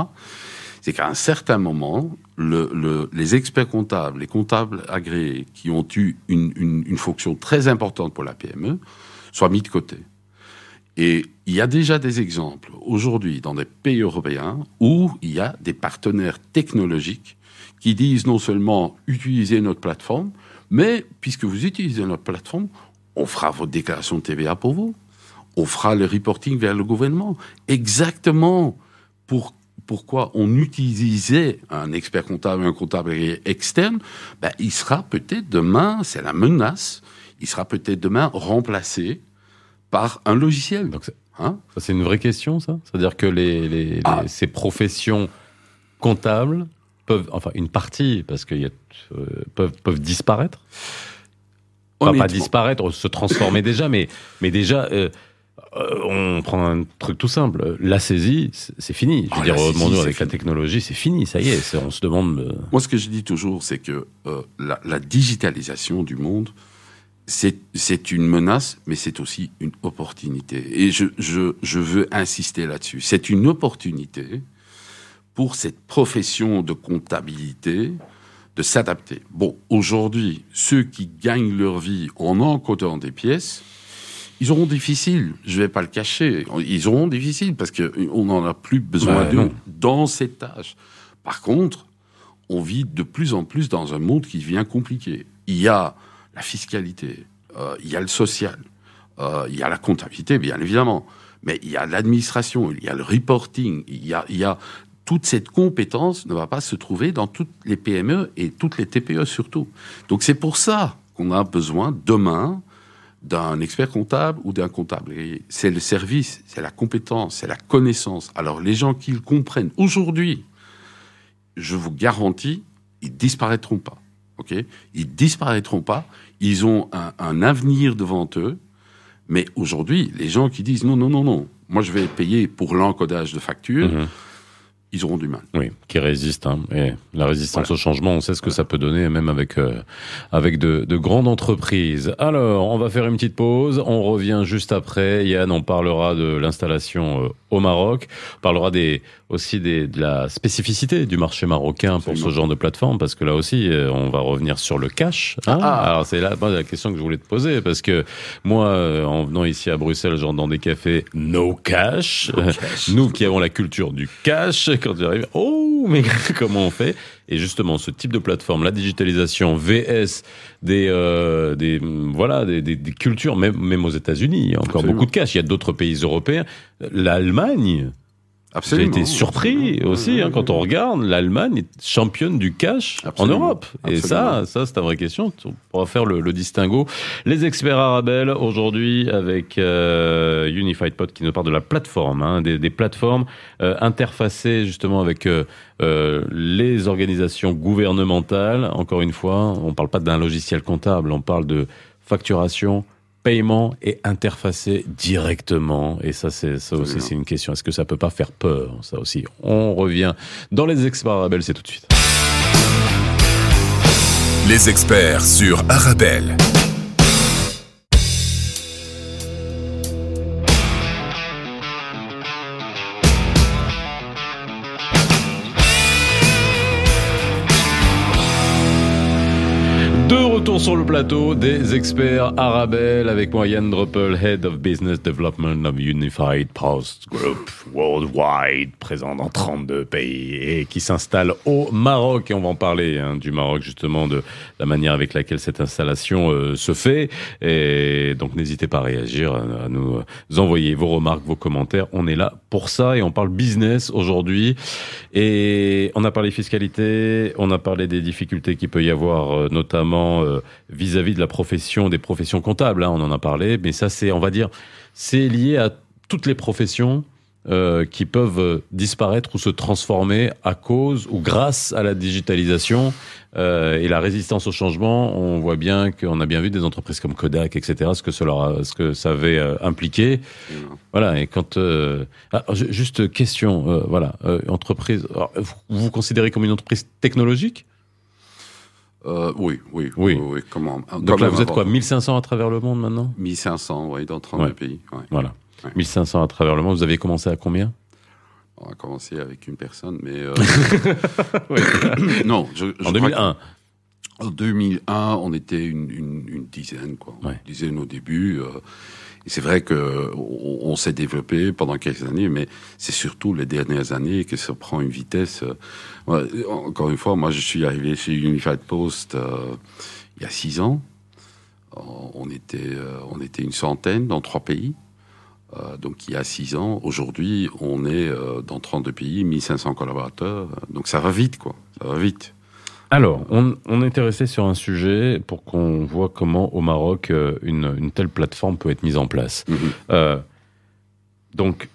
c'est qu'à un certain moment, le- le- les experts comptables, les comptables agréés qui ont eu une, une- une fonction très importante pour la PME, soient mis de côté. Et il y a déjà des exemples aujourd'hui dans des pays européens où il y a des partenaires technologiques qui disent non seulement utilisez notre plateforme, mais puisque vous utilisez notre plateforme, on fera votre déclaration de TVA pour vous. On fera le reporting vers le gouvernement. Exactement pour, pourquoi on utilisait un expert comptable, un comptable externe, ben, il sera peut-être demain, c'est la menace, il sera peut-être demain remplacé par un logiciel. Donc Hein ça c'est une vraie question, ça? C'est-à-dire que les, les- les- Ah. ces professions comptables peuvent, enfin une partie, parce qu'il y a euh, peuvent peuvent disparaître. Enfin, pas Honnêtement. disparaître, se transformer déjà, mais, mais déjà, euh, euh, on prend un truc tout simple. La saisie, c'est fini. Je veux Ah, dire, au monde avec la technologie, c'est fini, ça y est. On se demande. euh, Moi, ce que je dis toujours, c'est que la, la digitalisation du monde, c'est c'est une menace, mais c'est aussi une opportunité. Et je, je, je veux insister là-dessus. C'est une opportunité pour cette profession de comptabilité de s'adapter. Bon, aujourd'hui, ceux qui gagnent leur vie en encodant des pièces, ils auront difficile, je vais pas le cacher, ils auront difficile parce qu'on n'en a plus besoin d'eux dans cette tâche. Par contre, on vit de plus en plus dans un monde qui devient compliqué. Il y a la fiscalité, euh, il y a le social, euh, il y a la comptabilité, bien évidemment, mais il y a l'administration, il y a le reporting, il y a, il y a toute cette compétence ne va pas se trouver dans toutes les PME et toutes les TPE surtout. Donc c'est pour ça qu'on a besoin demain d'un expert comptable ou d'un comptable. C'est le service, c'est la compétence, c'est la connaissance. Alors les gens qui le comprennent aujourd'hui, je vous garantis, ils disparaîtront pas. Ok? Ils disparaîtront pas. Ils ont un, avenir devant eux. Mais aujourd'hui, les gens qui disent non, non, non, non, moi je vais payer pour l'encodage de factures, Mhm. Ils auront du mal. Oui, qui résiste. Hein. Et la résistance Voilà. au changement, on sait ce que ça peut donner, même avec euh, avec de, de grandes entreprises. Alors, on va faire une petite pause. On revient juste après. Yann, on parlera de l'installation euh, au Maroc. On parlera des aussi des, de la spécificité du marché marocain pour ce genre de plateforme, parce que là aussi, euh, on va revenir sur le cash. hein. Ah. Alors, c'est là la question que je voulais te poser, parce que moi, euh, en venant ici à Bruxelles, genre dans des cafés no cash, nous qui avons la culture du cash, quand j'arrive, oh, mais comment on fait? Et justement, ce type de plateforme, la digitalisation, VS, des, euh, des voilà, des, des- des cultures, même, même aux États-Unis, il y a encore Absolument. beaucoup de cash. Il y a d'autres pays européens. L'Allemagne, j'ai été surpris Absolument. aussi hein, quand on regarde, l'Allemagne est championne du cash en Absolument. Europe. Et ça, ça c'est une vraie question. On pourra faire le, le distinguo. Les experts Arabelle aujourd'hui avec euh, Unified Pod qui nous parle de la plateforme, hein, des, des plateformes euh, interfacées justement avec euh, euh, les organisations gouvernementales. Encore une fois, on parle pas d'un logiciel comptable, on parle de facturation paiement et interfacé directement. Et ça, c'est ça aussi, c'est une question. Est-ce que ça peut pas faire peur Ça aussi, on revient dans les experts Arabelle, c'est tout de suite. Les experts sur Arabelle. Sur le plateau des experts Arabelle avec moi Yann Droppel, Head of Business Development of Unified Post Group Worldwide, présent dans 32 pays et qui s'installe au Maroc. Et on va en parler hein, du Maroc justement, de la manière avec laquelle cette installation euh, se fait. Et donc n'hésitez pas à réagir, à, à nous euh, envoyer vos remarques, vos commentaires. On est là pour ça et on parle business aujourd'hui. Et on a parlé fiscalité, on a parlé des difficultés qu'il peut y avoir, euh, notamment euh, vis-à-vis de la profession, des professions comptables. hein, on en a parlé, mais ça, c'est, on va dire, c'est lié à toutes les professions euh, qui peuvent euh, disparaître ou se transformer à cause ou grâce à la digitalisation euh, et la résistance au changement. On voit bien qu'on a bien vu des entreprises comme Kodak, etc. Ce que cela, ce que ça avait impliqué. Voilà, et quand... ah, ju- juste question, voilà, entreprise, vous vous considérez comme une entreprise technologique? Euh, oui, oui, Oui. oui, comment Donc là, vous êtes quoi, 1500 à travers le monde maintenant? 1500, oui, dans 32 Ouais. pays. ouais. Voilà, Ouais. 1500 à travers le monde. Vous avez commencé à combien? On a commencé avec une personne, mais... euh, non, je, je En crois 2001 En 2001, on était une, une, une dizaine, quoi. Une dizaine au début. euh, c'est vrai que on, s'est développé pendant quelques années, mais c'est surtout les dernières années que ça prend une vitesse. euh, encore une fois, moi, je suis arrivé chez Unified Post euh, il y a six ans. Euh, On était, euh, on était une centaine dans trois pays. Euh, donc il y a six ans, aujourd'hui, on est dans 32 pays, 1500 collaborateurs. Donc ça va vite, quoi. Ça va vite. Alors, on, on est intéressé sur un sujet pour qu'on voit comment au Maroc euh, une, une telle plateforme peut être mise en place. Mhm. Euh, donc,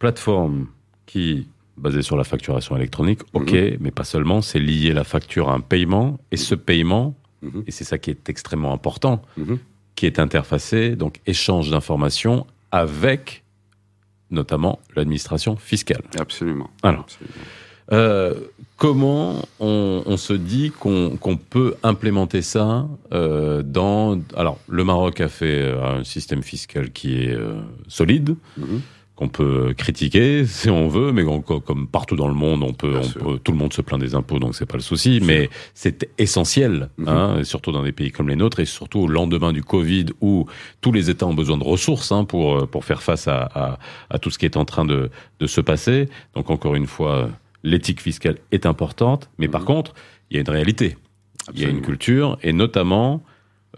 plateforme qui basée sur la facturation électronique, ok, mais pas seulement, c'est lié la facture à un paiement, et ce paiement, Mhm. et c'est ça qui est extrêmement important, Mhm. qui est interfacé, donc échange d'informations avec notamment l'administration fiscale. Absolument. Alors. Absolument. Euh, comment on, on se dit qu'on peut implémenter ça euh, dans... Alors, le Maroc a fait euh, un système fiscal qui est euh, solide, Mhm. qu'on peut critiquer si on veut, mais on- comme partout dans le monde, on peut, on tout le monde se plaint des impôts, donc c'est pas le souci. Mais c'est essentiel, Mhm. hein, surtout dans des pays comme les nôtres, et surtout au lendemain du Covid, où tous les États ont besoin de ressources hein, pour pour faire face à, à, à tout ce qui est en train de de se passer. Donc encore une fois, l'éthique fiscale est importante, mais par Mhm. contre, il y a une réalité, il y a une culture, et notamment,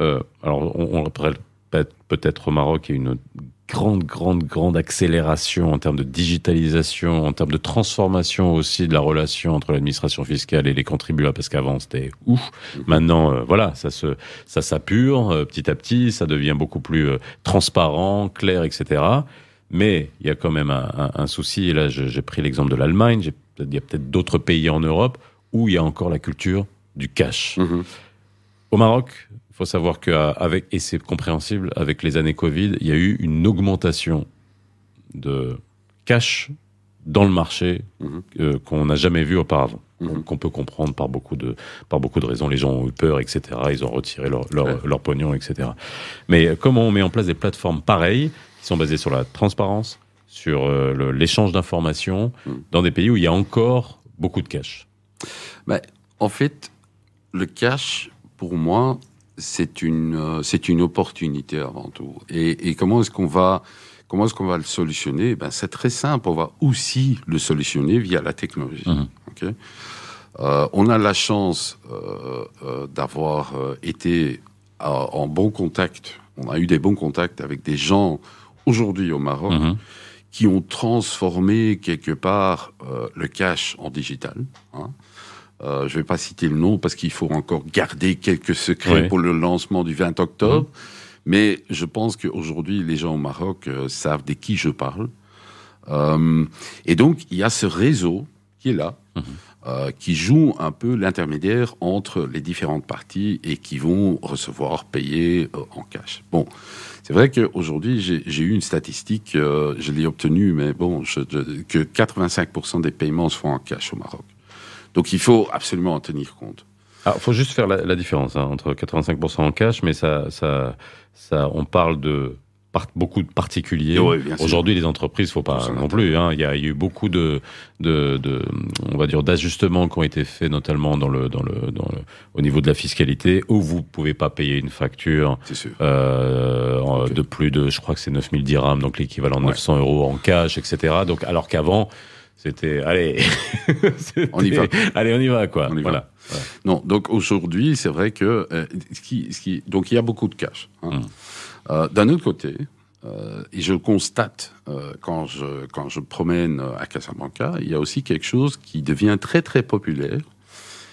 euh, alors on, on le peut-être au Maroc, il y a une grande, grande, grande accélération en termes de digitalisation, en termes de transformation aussi de la relation entre l'administration fiscale et les contribuables, parce qu'avant c'était ouf. Maintenant, euh, voilà, ça se, ça s'appure euh, petit à petit, ça devient beaucoup plus euh, transparent, clair, etc. Mais il y a quand même un, un- un souci. Et là, j'ai pris l'exemple de l'Allemagne. j'ai- Il y a peut-être d'autres pays en Europe où il y a encore la culture du cash. Mhm. Au Maroc, il faut savoir que euh, avec et c'est compréhensible avec les années Covid, il y a eu une augmentation de cash dans le marché Mhm. euh, qu'on n'a jamais vu auparavant. Mhm. Qu'on peut comprendre par beaucoup de par beaucoup de raisons. Les gens ont eu peur, etc. Ils ont retiré leur leur, Ouais. leur pognon, etc. Mais comment on met en place des plateformes pareilles qui sont basées sur la transparence, sur euh, l'échange d'informations Mhm. dans des pays où il y a encore beaucoup de cash. En fait, le cash, pour moi, c'est une, euh, c'est une opportunité avant tout. Et, et comment est-ce qu'on va, comment est-ce qu'on va le solutionner? Ben, c'est très simple. On va aussi le solutionner via la technologie. Euh, on a la chance d'avoir été en bon contact. On a eu des bons contacts avec des gens aujourd'hui au Maroc Mhm. Qui ont transformé quelque part euh, le cash en digital. Hein. Euh, je ne vais pas citer le nom parce qu'il faut encore garder quelques secrets pour le lancement du 20 octobre. Mais je pense qu'aujourd'hui, les gens au Maroc euh, savent de qui je parle. Euh, et donc, il y a ce réseau qui est là, Mhm. euh, qui joue un peu l'intermédiaire entre les différentes parties et qui vont recevoir, payer en cash. Bon, c'est vrai qu'aujourd'hui, j'ai eu une statistique, euh, je l'ai obtenue, mais bon, je- je- que 85% des paiements se font en cash au Maroc. Donc, il faut absolument en tenir compte. Il faut juste faire la, la différence hein, entre 85% en cash, mais ça, ça, ça, on parle de par- beaucoup de particuliers. Oui. Aujourd'hui, les entreprises, faut pas non plus. hein. Il y, a, il y a eu beaucoup de, de, de on va dire, d'ajustements qui ont été faits, notamment dans le, dans le, dans le, au niveau de la fiscalité, où vous pouvez pas payer une facture euh, de plus de, je crois que c'est 9000 dirhams, donc l'équivalent de Ouais. 900 euros en cash, etc. Donc, alors qu'avant, c'était, allez, On y va. allez, on y va, quoi. On y va. voilà. Non, donc aujourd'hui, c'est vrai que euh, ce qui, ce qui, donc il y a beaucoup de cash. hein. Mm. Euh, D'un autre côté, euh, et je le constate euh, quand je quand je promène à Casablanca, il y a aussi quelque chose qui devient très très populaire,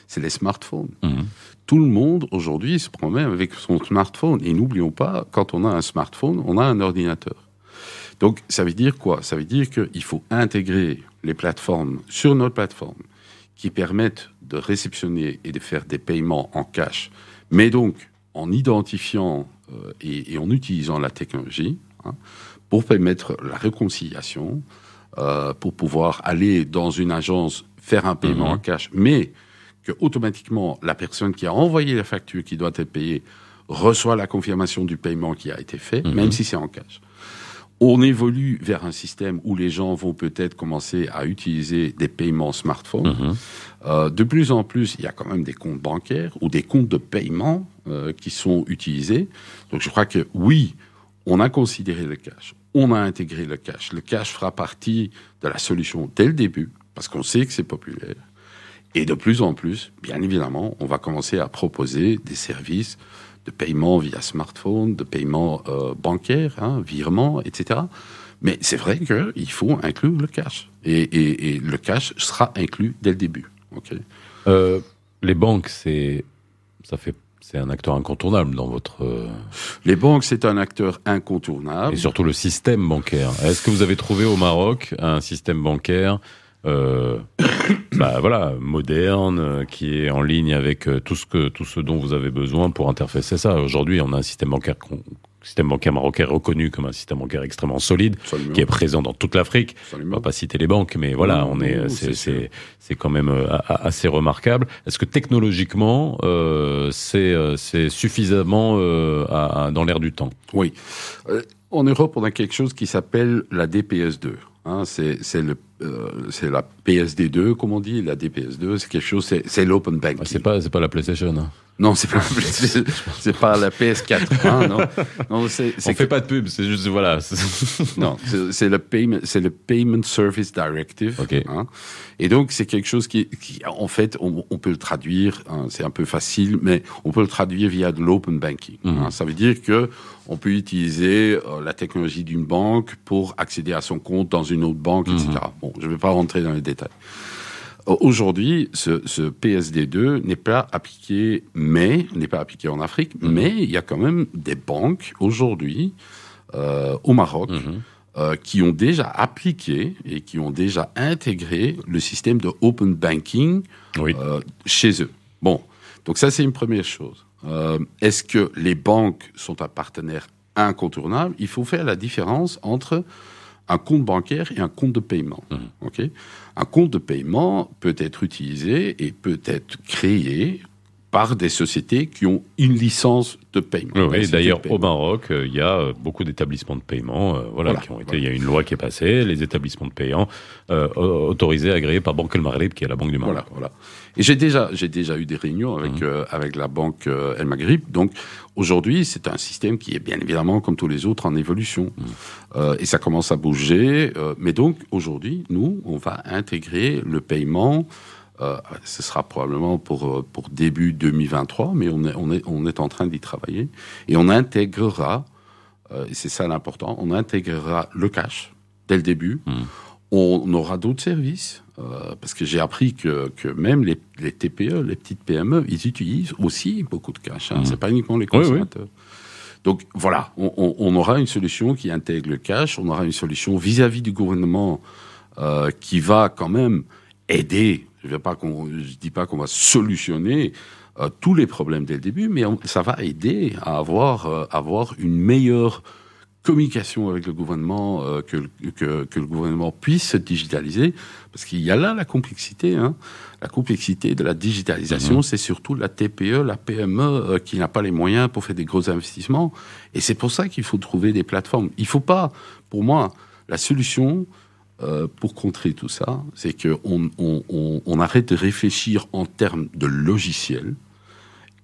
c'est les smartphones. Mhm. Tout le monde aujourd'hui se promène avec son smartphone. Et n'oublions pas, quand on a un smartphone, on a un ordinateur. Donc ça veut dire quoi? Ça veut dire qu'il faut intégrer les plateformes sur notre plateforme qui permettent de réceptionner et de faire des paiements en cash, mais donc en identifiant et, et en utilisant la technologie hein, pour permettre la réconciliation, euh, pour pouvoir aller dans une agence faire un paiement Mhm. en cash, mais que automatiquement la personne qui a envoyé la facture qui doit être payée reçoit la confirmation du paiement qui a été fait, Mhm. même si c'est en cash. On évolue vers un système où les gens vont peut-être commencer à utiliser des paiements smartphones. Mhm. Euh, de plus en plus, il y a quand même des comptes bancaires ou des comptes de paiement euh, qui sont utilisés. Donc je crois que oui, on a considéré le cash, on a intégré le cash. Le cash fera partie de la solution dès le début, parce qu'on sait que c'est populaire. Et de plus en plus, bien évidemment, on va commencer à proposer des services de paiement via smartphone, de paiement euh, bancaire, hein, virement, etc. Mais c'est vrai qu'il faut inclure le cash. Et, et- et le cash sera inclus dès le début. ok? Euh, les banques, c'est ça fait c'est un acteur incontournable dans votre euh, Les banques, c'est un acteur incontournable. et surtout le système bancaire. Est-ce que vous avez trouvé au Maroc un système bancaire euh, bah, voilà moderne euh, qui est en ligne avec euh, tout ce que tout ce dont vous avez besoin pour interfacer ça. Aujourd'hui, on a un système bancaire système bancaire marocain reconnu comme un système bancaire extrêmement solide Absolument. qui est présent dans toute l'Afrique. On va pas citer les banques, mais voilà, on est, c'est, c'est quand même euh, assez remarquable. Est-ce que technologiquement, euh, c'est, c'est suffisamment euh, à- à- dans l'air du temps? Oui. En Europe, on a quelque chose qui s'appelle la DPS2. Hein, c'est c'est le euh, c'est la PSD2 comme on dit, la DPS2, c'est quelque chose, c'est l'open banking. Ah, C'est pas, c'est pas la PlayStation. hein. Non, c'est pas c'est pas la PS4. hein, non, non, c'est On c'est fait pas de pub, c'est juste voilà. non, c'est le payment, c'est le Payment Service Directive. Ok. hein. Et donc c'est quelque chose qui, qui en fait, on, on peut le traduire. c'est un peu facile, mais on peut le traduire via de l'open banking. Mhm. Ça veut dire que on peut utiliser euh, la technologie d'une banque pour accéder à son compte dans une autre banque, etc. Bon, je ne vais pas rentrer dans les détails. Euh, Aujourd'hui, ce, ce PSD2 n'est pas appliqué, mais n'est pas appliqué en Afrique, Mhm. mais il y a quand même des banques aujourd'hui euh, au Maroc Mhm. euh, qui ont déjà appliqué et qui ont déjà intégré le système de open banking Oui. euh, chez eux. Bon, donc ça c'est une première chose. Est-ce que les banques sont un partenaire incontournable? Il faut faire la différence entre un compte bancaire et un compte de paiement. Ok? Un compte de paiement peut être utilisé et peut être créé par des sociétés qui ont une licence de paiement. Oui, d'ailleurs, au Maroc, euh, il y a euh, beaucoup d'établissements de paiement, euh, voilà, Voilà, qui ont été. voilà. Il y a une loi qui est passée, les établissements de paiement euh, au- autorisés, agréés par Banque El Maghreb, qui est la banque du Maroc. Voilà, voilà. Et j'ai déjà, j'ai déjà eu des réunions avec, Mhm. euh, avec la banque euh, El Maghrib. Donc, aujourd'hui, c'est un système qui est bien évidemment, comme tous les autres, en évolution. Mhm. Euh, et ça commence à bouger. euh, mais donc, aujourd'hui, nous, on va intégrer le paiement. euh, ce sera probablement pour, euh, pour début 2023, mais on est, on est, on est en train d'y travailler. Et on intégrera, euh, et c'est ça l'important, on intégrera le cash dès le début. Mhm. On aura d'autres services, euh, parce que j'ai appris que, que même les, les TPE, les petites PME, ils utilisent aussi beaucoup de cash. Hein. Mhm. C'est pas uniquement les Oui, oui. consommateurs. Donc voilà, on, on- on aura une solution qui intègre le cash, on aura une solution vis-à-vis du gouvernement euh, qui va quand même aider. Je ne dis pas qu'on va solutionner euh, tous les problèmes dès le début, mais on- ça va aider à avoir, euh, avoir une meilleure communication avec le gouvernement, euh, que, le- que, que le gouvernement puisse se digitaliser, parce qu'il y a là la complexité. Hein. La complexité de la digitalisation, c'est surtout la TPE, la PME euh, qui n'a pas les moyens pour faire des gros investissements. Et c'est pour ça qu'il faut trouver des plateformes. Il ne faut pas, pour moi, la solution euh, pour contrer tout ça, c'est qu'on on, on, on arrête de réfléchir en termes de logiciels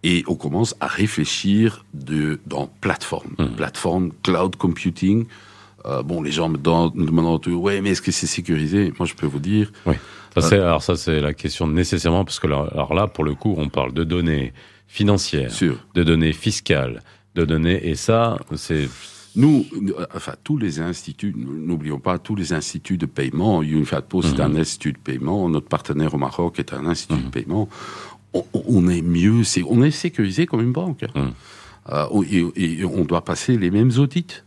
et on commence à réfléchir de, dans plateforme, Mhm. plateforme, cloud computing. Euh, bon, les gens me demandent, me demandent ouais, mais est-ce que c'est sécurisé? Moi, je peux vous dire, Ça, c'est, alors ça, c'est la question nécessairement, parce que là, alors là, pour le coup, on parle de données financières, sûr. de données fiscales, de données, et ça, c'est Nous, euh, enfin, tous les instituts, n'oublions pas, tous les instituts de paiement, Unifatpo, c'est un institut de paiement, notre partenaire au Maroc est un institut de paiement, on, est mieux, c'est, on est sécurisé comme une banque. Mhm. Euh, on- et, et on doit passer les mêmes audits.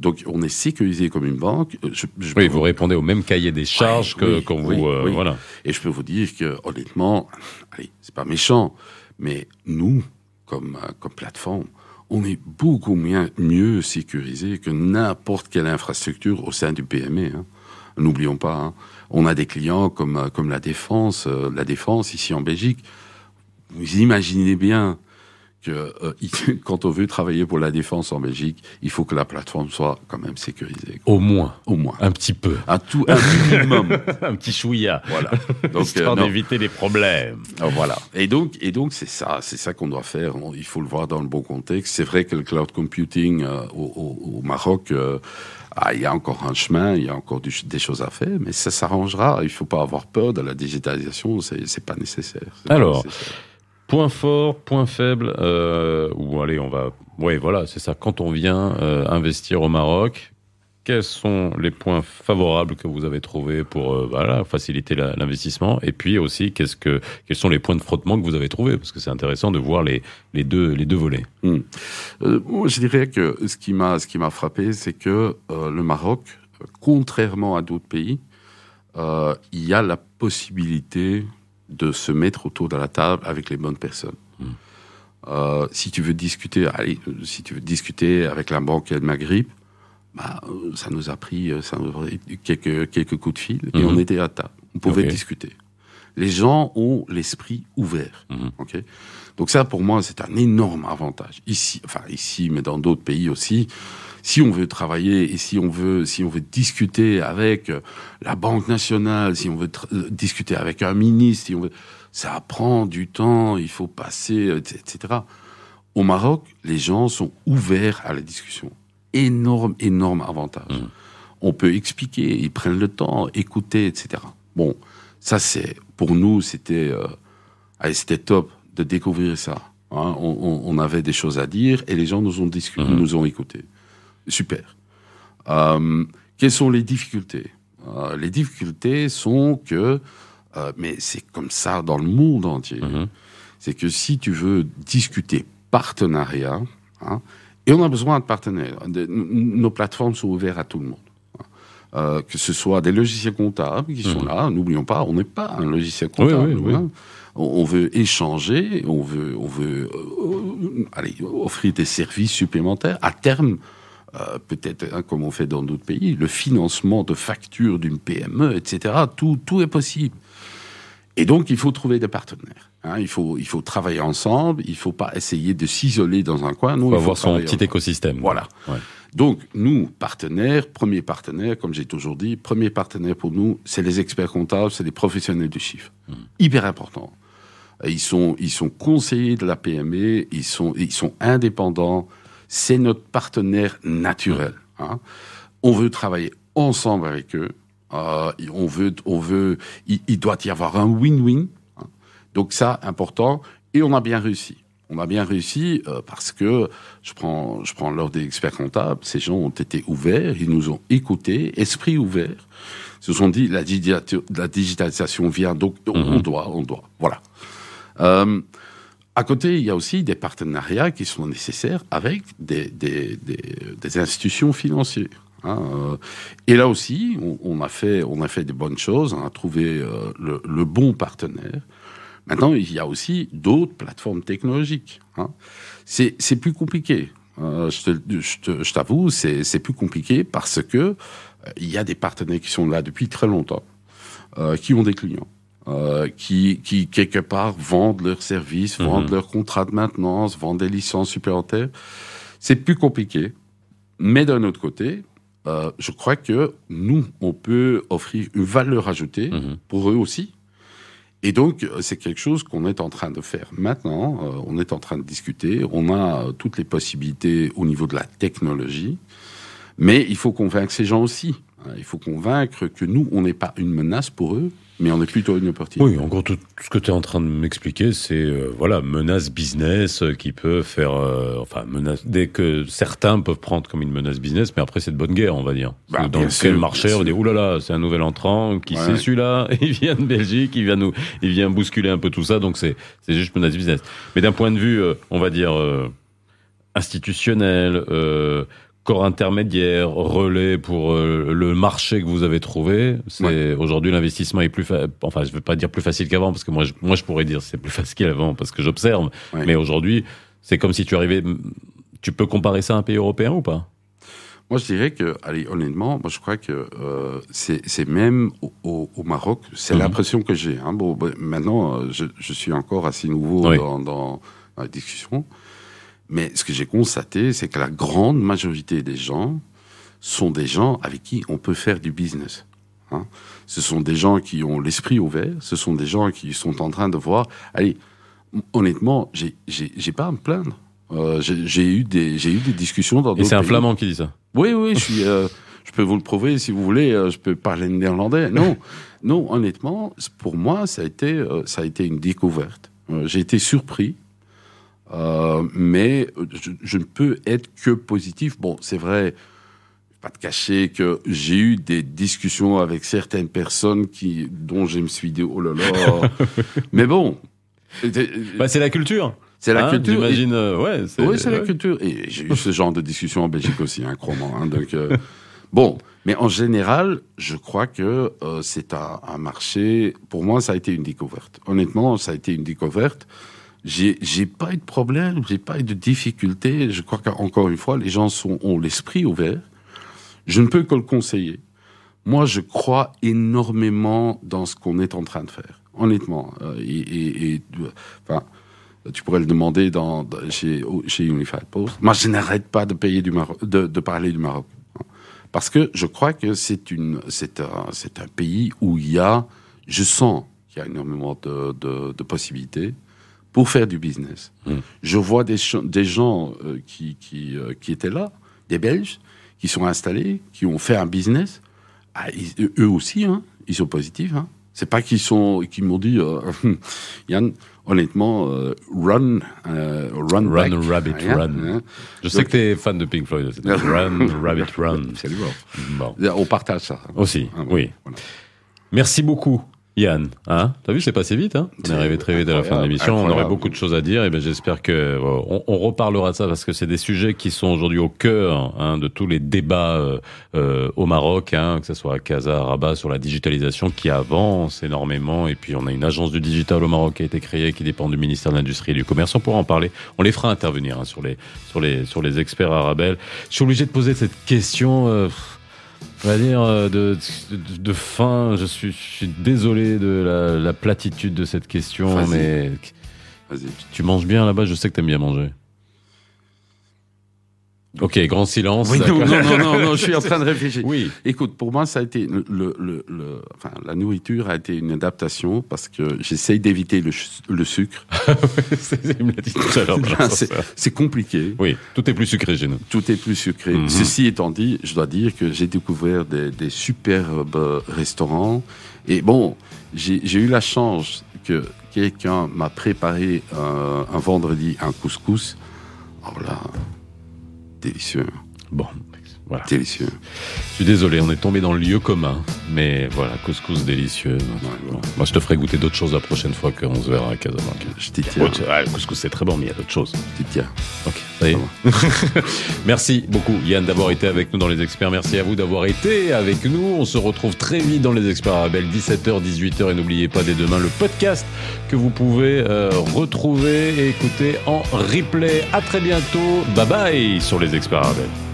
Donc, on est sécurisé comme une banque. Je- je oui, vous répondez au même cahier des charges que oui, quand vous, euh, voilà. Et je peux vous dire que, honnêtement, allez, c'est pas méchant, mais nous, comme, euh, comme plateforme, on est beaucoup mieux, mieux sécurisé que n'importe quelle infrastructure au sein du PME. hein. N'oublions pas, hein. on a des clients comme, euh, comme la Défense, euh, la Défense ici en Belgique. Vous imaginez bien que euh, quand on veut travailler pour la Défense en Belgique, il faut que la plateforme soit quand même sécurisée, Au moins, au moins. un petit peu. À tout un minimum. un petit chouïa. Voilà. Donc, histoire euh, d'éviter les problèmes. Ah, Voilà. Et donc, et donc, c'est ça, c'est ça qu'on doit faire. On- il faut le voir dans le bon contexte. C'est vrai que le cloud computing euh, au, au- au Maroc, euh, ah, il y a encore un chemin, il y a encore du- des choses à faire, mais ça s'arrangera. Il faut pas avoir peur de la digitalisation. C'est, pas nécessaire. C'est pas Alors, nécessaire. Point fort, point faible, euh, ou allez, on va. Oui, voilà, c'est ça. Quand on vient euh, investir au Maroc, quels sont les points favorables que vous avez trouvés pour euh, voilà, faciliter l'investissement? Et puis aussi, qu'est-ce que, quels sont les points de frottement que vous avez trouvés? Parce que c'est intéressant de voir les, les, deux, les deux volets. Euh, moi, je dirais que ce qui m'a, ce qui m'a frappé, c'est que le Maroc, contrairement à d'autres pays, il y a la possibilité de se mettre autour de la table avec les bonnes personnes. Mm. Euh, si tu veux discuter, allez, euh, si tu veux discuter avec la banque El Maghrib, bah, euh, ça nous a pris, ça nous a pris quelques, quelques coups de fil et Mhm. on était à table. On pouvait discuter. Les gens ont l'esprit ouvert. Ok? Donc ça, pour moi, c'est un énorme avantage. Ici, enfin ici, mais dans d'autres pays aussi, si on veut travailler et si on veut, si on veut discuter avec euh, la Banque nationale, si on veut euh, discuter avec un ministre, si on veut, ça prend du temps, il faut passer, euh, etc. Au Maroc, les gens sont ouverts à la discussion. Énorme, énorme avantage. On peut expliquer, ils prennent le temps, écouter, etc. Bon, ça c'est, pour nous, c'était, euh, allez, c'était top de découvrir ça. hein. On, avait des choses à dire et les gens nous ont discuté, nous ont écoutés. Super. Euh, quelles sont les difficultés? Euh, Les difficultés sont que, euh, mais c'est comme ça dans le monde entier, Mhm. c'est que si tu veux discuter partenariat, hein, et on a besoin de partenaires, de- nos plateformes sont ouvertes à tout le monde. hein. Euh, que ce soit des logiciels comptables qui sont Mhm. là, n'oublions pas, on n'est pas un logiciel comptable. Oui, oui, oui. hein. On, on veut échanger, on veut, on veut euh, allez, offrir des services supplémentaires. À terme, euh, peut-être hein, comme on fait dans d'autres pays, le financement de factures d'une PME, etc. Tout, tout est possible. Et donc, il faut trouver des partenaires. hein. il, faut, il faut travailler ensemble. Il ne faut pas essayer de s'isoler dans un coin. Non, il faut avoir son petit ensemble. écosystème. Voilà. Ouais. Donc, nous, partenaires, premier partenaire, comme j'ai toujours dit, premier partenaire pour nous, c'est les experts comptables, c'est les professionnels du chiffre. Hyper important. Ils sont, ils sont conseillers de la PME, ils sont, ils sont indépendants. C'est notre partenaire naturel. hein. On veut travailler ensemble avec eux. Euh, on veut, on veut, il, il doit y avoir un win-win. hein. Donc ça, important. Et on a bien réussi. On a bien réussi euh, parce que je prends, je prends l'ordre des experts comptables. Ces gens ont été ouverts, ils nous ont écoutés, esprit ouvert. Ils se sont dit la, digita- la digitalisation vient, donc on, on doit, on doit. Voilà. Euh, à côté, il y a aussi des partenariats qui sont nécessaires avec des, des, des, des institutions financières. hein, euh, et là aussi, on, on a fait, on a fait des bonnes choses, on a trouvé euh, le, le bon partenaire. Maintenant, il y a aussi d'autres plateformes technologiques. hein. C'est plus compliqué. Euh, je t'avoue, c'est plus compliqué parce que euh, il y a des partenaires qui sont là depuis très longtemps, qui ont des clients, euh, qui, qui quelque part vendent leurs services, Mhm. vendent leurs contrats de maintenance, vendent des licences supplémentaires. C'est plus compliqué. Mais d'un autre côté, euh, je crois que nous, on peut offrir une valeur ajoutée Mhm. pour eux aussi. Et donc, euh, c'est quelque chose qu'on est en train de faire maintenant. Euh, on est en train de discuter. On a euh, toutes les possibilités au niveau de la technologie. Mais il faut convaincre ces gens aussi. hein. Il faut convaincre que nous, on n'est pas une menace pour eux, mais on est plutôt une opportunité. Oui, en gros, tout, ce que tu es en train de m'expliquer, c'est euh, voilà menace business euh, qui peut faire, euh, enfin menace dès que certains peuvent prendre comme une menace business, mais après c'est de bonne guerre, on va dire. Bah, Dans quel marché on dire oulala, c'est un nouvel entrant, qui Ouais. c'est celui-là? Il vient de Belgique, il vient nous, il vient bousculer un peu tout ça, donc c'est juste menace business. Mais d'un point de vue, euh, on va dire euh, institutionnel. Corps intermédiaire, relais pour euh, le marché que vous avez trouvé. C'est aujourd'hui l'investissement est plus, fa- enfin je veux pas dire plus facile qu'avant parce que moi je, moi je pourrais dire c'est plus facile qu'avant parce que j'observe. Ouais. Mais aujourd'hui c'est comme si tu arrivais. Tu peux comparer ça à un pays européen ou pas? Moi, je dirais que, allez, honnêtement, moi, je crois que euh, c'est c'est même au, au- au Maroc, c'est Mhm. l'impression que j'ai. Hein. Bon, ben, maintenant, euh, je, je suis encore assez nouveau Oui. dans, dans, dans la discussion. Mais ce que j'ai constaté, c'est que la grande majorité des gens sont des gens avec qui on peut faire du business. hein. Ce sont des gens qui ont l'esprit ouvert, ce sont des gens qui sont en train de voir. Allez, honnêtement, j'ai pas à me plaindre. Euh, j'ai eu des eu des discussions dans Et c'est un pays. flamand qui dit ça. Oui, oui, je suis. euh, je peux vous le prouver si vous voulez. euh, je peux parler néerlandais. Non, non. Honnêtement, pour moi, ça a été, ça a été une découverte. J'ai été surpris, euh, mais je, je ne peux être que positif. Bon, c'est vrai. Pas de cacher que j'ai eu des discussions avec certaines personnes qui, dont je me suis dit oh là là. mais bon, Bah, c'est la culture. c'est la Hein, culture. Et- J'imagine. euh, ouais. oui, c'est la culture. Et j'ai eu ce genre de discussion en Belgique aussi, hein, crois-moi. hein. donc, euh, bon, mais en général, je crois que euh, c'est un, un marché. Pour moi, ça a été une découverte. Honnêtement, ça a été une découverte. J'ai, pas eu de problème, j'ai pas eu de difficulté. Je crois qu'encore une fois, les gens sont, ont l'esprit ouvert. Je ne peux que le conseiller. Moi, je crois énormément dans ce qu'on est en train de faire. Honnêtement. Euh, et, et- enfin, Tu pourrais le demander dans, chez, chez Unified Post. Moi, je n'arrête pas de, payer du Maroc, de, de parler du Maroc. Parce que je crois que c'est un, un pays où il y a, je sens qu'il y a énormément de, de possibilités pour faire du business. Mm. Je vois des, gens euh, qui, qui, euh, qui étaient là, des Belges, qui sont installés, qui ont fait un business. Ah, ils- eux aussi, hein, ils sont positifs. Hein. C'est pas qu'ils sont, m'ont dit, euh, Yann, honnêtement, euh, run, euh, run, Run, back. rabbit, run. hein. Je sais que tu es fan de Pink Floyd. c'est Run, Rabbit, Run. Bon. On partage ça. Aussi, Ah, oui. voilà. Merci beaucoup. Yann, hein? T'as vu, c'est passé vite, hein? On est arrivé très vite à la fin de l'émission. On aurait beaucoup de choses à dire, et ben j'espère que euh, on, on reparlera de ça parce que c'est des sujets qui sont aujourd'hui au cœur hein, de tous les débats euh, euh, au Maroc, hein, que ce soit à Casa, à Rabat, sur la digitalisation qui avance énormément. Et puis on a une agence du digital au Maroc qui a été créée, qui dépend du ministère de l'Industrie et du Commerce. On pourra en parler. On les fera intervenir hein, sur les sur les sur les experts arabes. Je suis obligé de poser cette question. euh, on va dire euh, de, de, de fin. Je suis, je suis désolé de la, la platitude de cette question, mais tu manges bien là-bas. Je sais que t'aimes bien manger. Ok, grand silence. Oui, non, non, non, non, je suis en train de réfléchir. Oui. Écoute, pour moi, ça a été le, le, le- enfin, la nourriture a été une adaptation parce que j'essaye d'éviter le, le sucre. C'est- compliqué. Oui, tout est plus sucré chez nous. Tout est plus sucré. Mhm. Ceci étant dit, je dois dire que j'ai découvert des, des superbes restaurants. Et bon, j'ai j'ai eu la chance que quelqu'un m'a préparé un, un vendredi un couscous. Oh là, délicieux, Bon, voilà. délicieux. Je suis désolé, on est tombé dans le lieu commun, mais voilà, couscous délicieux. Moi, je te ferai goûter d'autres choses la prochaine fois qu'on se verra à Casablanca. Je t'y tiens, ouais, le couscous c'est très bon, mais il y a d'autres choses. je t'y tiens. Ok, ça y est. Merci beaucoup Yann d'avoir été avec nous dans les experts. Merci à vous d'avoir été avec nous. On se retrouve très vite dans les experts Arabelle, 17h, 18h. Et n'oubliez pas dès demain le podcast que vous pouvez euh, retrouver et écouter en replay. À très bientôt. Bye bye sur les experts Arabelle.